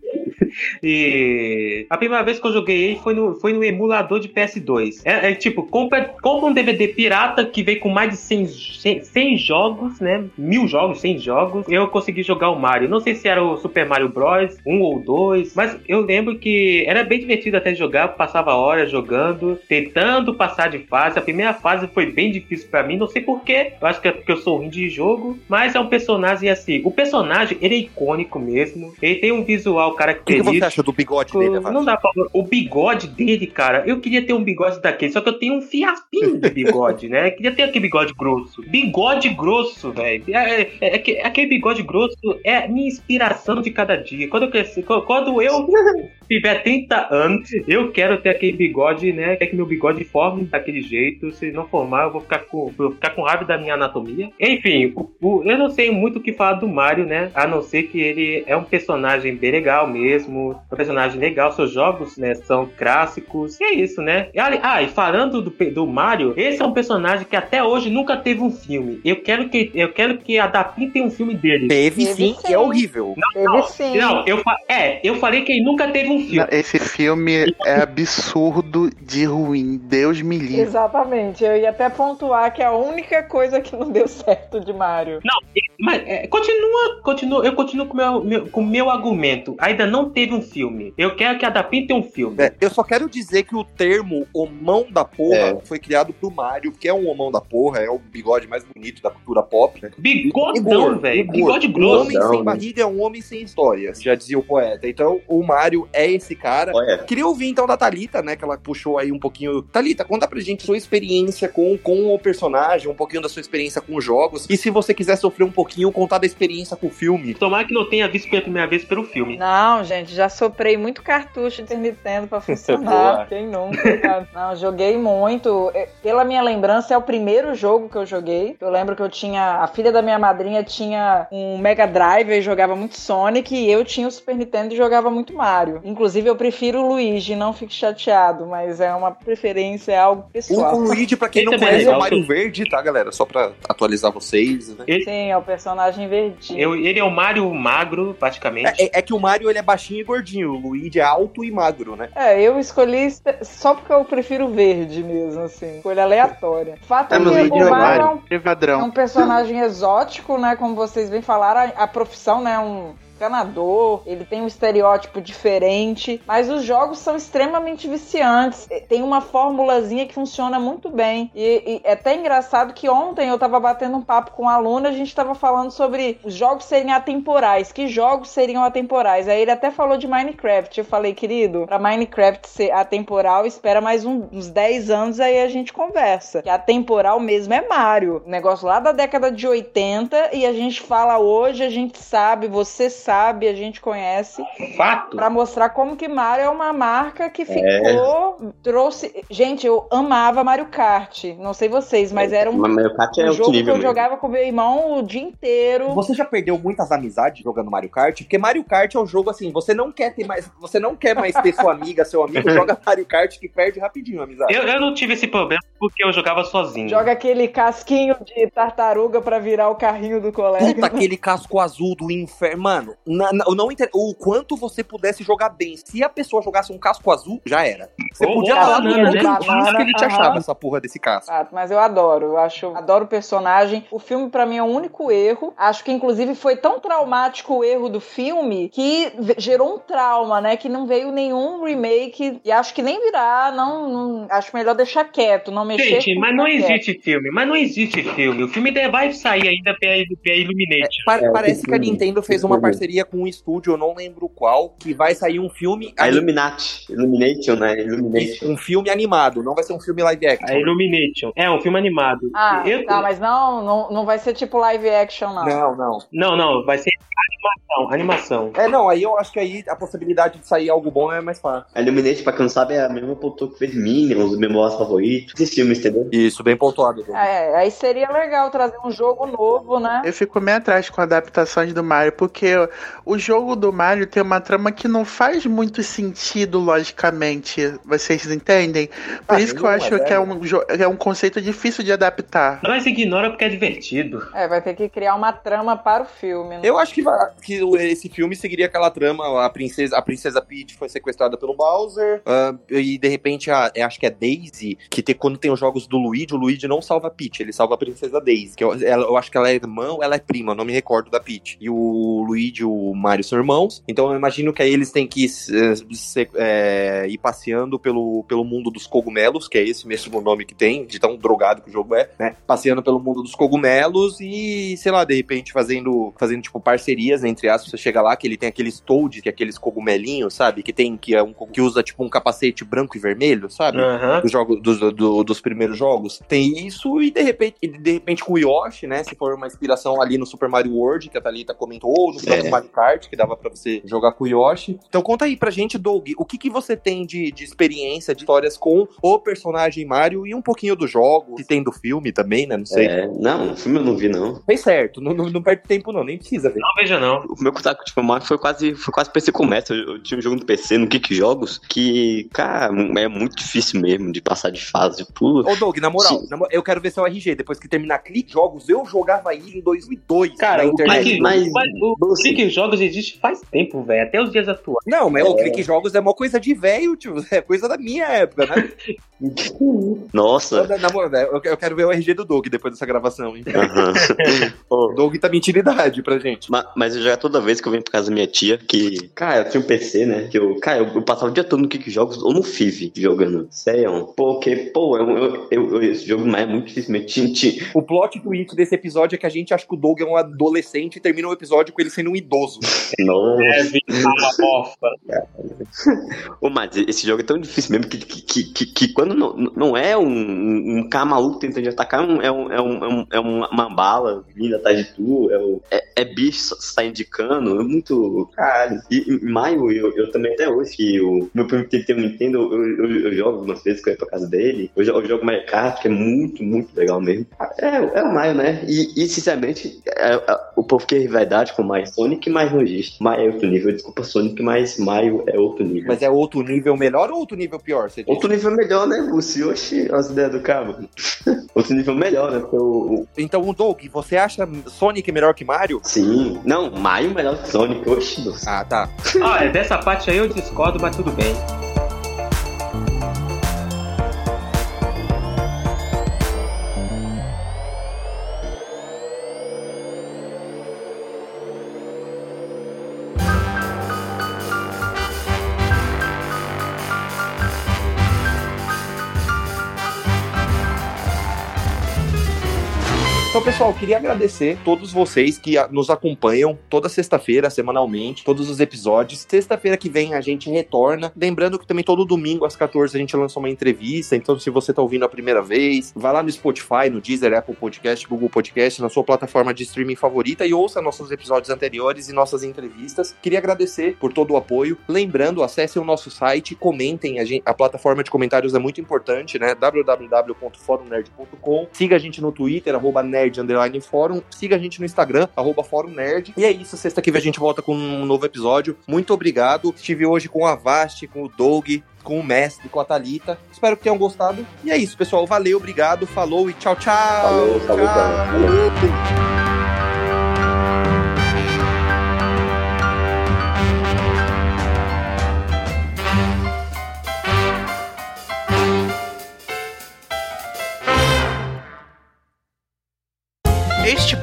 E a primeira vez que eu joguei ele foi no, foi no emulador de PS2. É, é tipo, compra, compra um DVD pirata que vem com mais de 100, 100, 100 jogos, né? Mil jogos, 100 jogos. Eu consegui jogar o Mario. Não sei se era o Super Mario Bros. um ou dois, mas eu lembro que era bem divertido até jogar. Passava horas jogando, tentando passar de fase. A primeira fase foi bem difícil para mim, não sei porquê. Eu acho que é porque eu sou ruim de jogo, mas é um personagem assim. O personagem, ele é icônico mesmo. Ele tem um visual característico. O que, que você acha do bigode dele, Evandro? Não dá pra... O bigode dele, cara, eu queria ter um bigode daquele, só que eu tenho um fiapinho de bigode, né? Eu queria ter aquele bigode grosso. Bigode grosso, velho. É, é, é, é, aquele bigode grosso é minha inspiração de cada dia. Quando eu cresci, quando eu [laughs] tiver 30 anos, eu quero ter aquele bigode, né? Quer que meu bigode forme daquele jeito. Se não formar, eu vou ficar com, vou ficar com raiva da minha anatomia. Enfim, o, o, eu não sei muito o que falar do Mario, né? A não ser que ele é um personagem bem legal mesmo. Um personagem legal. Seus jogos, né? São clássicos. E é isso, né? Ah, e falando do, do Mario, esse é um personagem que até hoje nunca teve um filme. Eu quero que, eu quero que adaptem um filme dele. Teve, Teve sim, sim. e é horrível. Não, Teve não, sim. não, eu, é, eu falei que ele nunca teve um filme. Esse filme é absurdo de ruim. Deus me livre. Exatamente. Eu ia até pontuar que é a única coisa que não deu certo de Mario. Mas é, continua, continua, eu continuo com meu, meu, com o meu argumento. Ainda não teve um filme. Eu quero que adaptem um filme. É, eu só quero dizer que o termo homão da porra É. foi criado pro Mario, que é um homão da porra, é o bigode mais bonito da cultura pop. Né? Bigodão, velho. Bigode Um grosso. homem sem barriga é um homem sem história, já dizia o poeta. Então, o Mario é esse cara. Olha, Queria ouvir então da Thalita, né? Que ela puxou aí um pouquinho. Thalita, conta pra gente sua experiência com, com o personagem, um pouquinho da sua experiência com os jogos. E se você quiser sofrer um pouquinho, contar da experiência com o filme. Tomara que não tenha visto pela primeira vez pelo filme. Não, gente, já soprei muito cartucho de Nintendo pra funcionar. [laughs] Quem nunca? cara? Não, joguei muito. É, Pela minha lembrança, é o primeiro jogo que eu joguei. Eu lembro que eu tinha. A filha da minha madrinha tinha um Mega Drive e jogava muito Sonic. E eu tinha o Super Nintendo e jogava muito Mario. Inclusive, eu prefiro o Luigi, não fique chateado, mas é uma preferência, é algo pessoal. o Luigi, pra quem Ele não é conhece, é o. Mario Verde, tá, galera? Só pra atualizar vocês, né? Sim, é o personagem verdinho. Eu- ele é o Mario magro, praticamente. É, é que o Mario ele é baixinho e gordinho, o Luigi é alto e magro, né? É, eu escolhi só porque eu prefiro verde mesmo, assim. Escolha aleatória. Fato É, é, mas que o é Mario é um, É é um personagem [laughs] exótico, né? Como vocês bem falaram, a, a profissão, né? Um encanador, ele tem um estereótipo diferente, mas os jogos são extremamente viciantes. Tem uma formulazinha que funciona muito bem. E, e é até engraçado que ontem eu tava batendo um papo com um aluno, a gente tava falando sobre os jogos serem atemporais. Que jogos seriam atemporais? Aí ele até falou de Minecraft. Eu falei, querido, pra Minecraft ser atemporal, espera mais um- uns 10 anos aí a gente conversa. Que atemporal mesmo é Mario. Negócio lá da década de 80 e a gente fala hoje, a gente sabe, você sabe, a gente conhece Fato. Pra mostrar como que Mario é uma marca que ficou, trouxe. Gente, eu amava Mario Kart. Não sei vocês, mas era um, mas Mario Kart é um jogo que eu mesmo. jogava com meu irmão o dia inteiro. Você já perdeu muitas amizades jogando Mario Kart? Porque Mario Kart é um jogo assim, você não quer ter mais, você não quer mais ter sua amiga, seu amigo, joga [laughs] Mario Kart que perde rapidinho a amizade. Eu, eu não tive esse problema porque eu jogava sozinho. Joga aquele casquinho de tartaruga pra virar o carrinho do colega. Puta, aquele casco azul do inferno. Mano, na- na- não inter... o quanto você pudesse jogar bem. Se a pessoa jogasse um casco azul, já era. Você Ou- podia ou falar no banana, né? Diz que ele te Aham. achava essa porra desse casco. Fato, mas eu adoro, eu acho, adoro o personagem. O filme pra mim é o único erro. Acho que inclusive foi tão traumático o erro do filme que gerou um trauma, né? Que não veio nenhum remake e acho que nem virá. Não, não- acho melhor deixar quieto, não mexer. Gente, mas não que é. existe filme, mas não existe filme. O filme ainda vai sair ainda pela, pela Illumination. Pa- É, parece tem que a. Nintendo fez uma filme. Parceria com um estúdio, eu não lembro qual, que vai sair um filme. A Illuminati. Illumination, né? Illumination. Um filme animado, não vai ser um filme live action. A Illumination. É um filme animado. Ah, Eu- tá, mas não, não, não vai ser tipo live action, não. Não, não. Não, não, vai ser animação. Animação. É, não, aí eu acho que aí a possibilidade de sair algo bom é mais fácil. A Illumination, pra quem não sabe, é a mesma produtora que fez Minions, o meu favorito. Esses filmes, entendeu? Isso, bem pontuado. João. É, aí seria legal trazer um jogo novo, né? Eu fico meio atrás com adaptações do Mario, porque o jogo do Mario tem uma trama que não faz muito sentido logicamente. Vocês entendem? Por Ah, isso que eu acho que é. é um, é um conceito difícil de adaptar. Mas ignora porque é divertido. É, vai ter que criar uma trama para o filme. né? Eu acho que, vai- que esse filme seguiria aquela trama, a princesa, a princesa Peach foi sequestrada pelo Bowser, ah, e de repente, a, eu acho que é Daisy, que tem, quando tem os jogos do Luigi, o Luigi não salva a Peach, ele salva a princesa Daisy, que eu, ela- eu acho que ela é irmã ou ela é prima, não me recordo da Peach. E o Luigi o Mario são irmãos, então eu imagino que aí eles têm que se- eh, ir passeando pelo, pelo mundo dos cogumelos, que é esse mesmo nome que tem, de tão drogado que o jogo é, né? Passeando pelo mundo dos cogumelos e, sei lá, de repente fazendo, fazendo tipo parcerias, entre aspas, você chega lá que ele tem aqueles Toads, que é aqueles cogumelinhos, sabe? Que tem, que é um que usa tipo um capacete branco e vermelho, sabe? Aham. dos jogos dos, do- dos primeiros jogos. Tem isso e de repente, e de repente com o Yoshi, né? Se for uma inspiração ali no Super Mario World, que a Thalita comentou, ou no próprio É. Mario Kart, que dava pra você jogar com o Yoshi. Então conta aí pra gente, Doug, o que, que você tem de, de experiência, de histórias com o personagem Mario e um pouquinho do jogo, se tem do filme também, né? Não sei. É, não, o filme eu não vi, não. Fez certo, não, não, não perde tempo não, nem precisa ver. Não veja não. O meu contato com o Mario foi quase, foi quase PC Começa. Eu, eu tinha um jogo no PC, no Kick Jogos, que, cara, é muito difícil mesmo de passar de fase. Pô, Ô Doug, na moral, na eu quero ver seu RG, depois que terminar Clique Jogos, eu jogava ele em 2002 Cara, na o internet. Clique, mas- mas o Clique Jogos existe faz tempo, velho. Até os dias atuais. Não, mas o Clique Jogos é uma coisa de velho, tio. [laughs] É coisa da minha época, né? [laughs] Nossa. Na, na eu, eu quero ver o RG do Doug depois dessa gravação, hein? O [laughs] Doug tá mentindo idade pra gente. Ma- Mas eu já toda vez que eu venho pra casa da minha tia, que, cara, eu tinha um PC, né? Que eu, cara, eu, eu passava o dia todo no Kick Jogos ou no FIV jogando. Sério. Porque, pô, eu, eu, eu- eu- esse jogo mais é muito tinha, O plot twist desse episódio é que a gente acha que o Doug é um adolescente e termina o episódio com ele sendo um idoso. Nossa. Deve uma bosta. Ô, mas esse jogo é tão difícil mesmo que, que, que, que, que quando não, não é um, um, cara maluco tentando te atacar, é, um, é, um, é, um, é, é uma, uma bala vindo atrás de tu, é, o- é, é bicho saindo de cano, é muito. Caralho. E em maio, eu, eu também até hoje, que o meu primo que tem um Nintendo, eu, eu, eu jogo algumas vezes que eu ia pra casa dele, eu, eu jogo Mario Kart, que é muito, muito legal mesmo. É, é o Mario, né? E, e sinceramente, é- é- o povo quer rivalidade com o Mario Sonic, mas não existe. Mario é outro nível, desculpa Sonic, mas Mario é outro nível. Mas é outro nível melhor ou outro nível pior? Outro nível melhor, né, Lúcio? Oxi, as ideias do cabo. [laughs] Outro nível melhor, né? Porque o, o- Então, o Doug, você acha Sonic melhor que Mario? Sim. Não, Mario melhor que Sonic. Oxi. Ah, tá. [laughs] Ah, é, dessa parte aí eu discordo, mas tudo bem. Pessoal, queria agradecer todos vocês que nos acompanham toda sexta-feira, semanalmente, todos os episódios. Sexta-feira que vem a gente retorna. Lembrando que também todo domingo às 14 a gente lança uma entrevista. Então, se você tá ouvindo a primeira vez, vai lá no Spotify, no Deezer, Apple Podcast, Google Podcast, na sua plataforma de streaming favorita e ouça nossos episódios anteriores e nossas entrevistas. Queria agradecer por todo o apoio. Lembrando, acessem o nosso site, comentem. A, gente- a plataforma de comentários é muito importante, né? www.forumnerd.com. Siga a gente no Twitter, arroba nerd underline fórum. Siga a gente no Instagram, arroba fórum nerd. E é isso, sexta que vem a gente volta com um novo episódio. Muito obrigado. Estive hoje com a Vasti, com o Doug, com o Mestre, com a Thalita. Espero que tenham gostado. E é isso, pessoal. Valeu, obrigado, falou e tchau, tchau. Falou, falou, tchau. falou.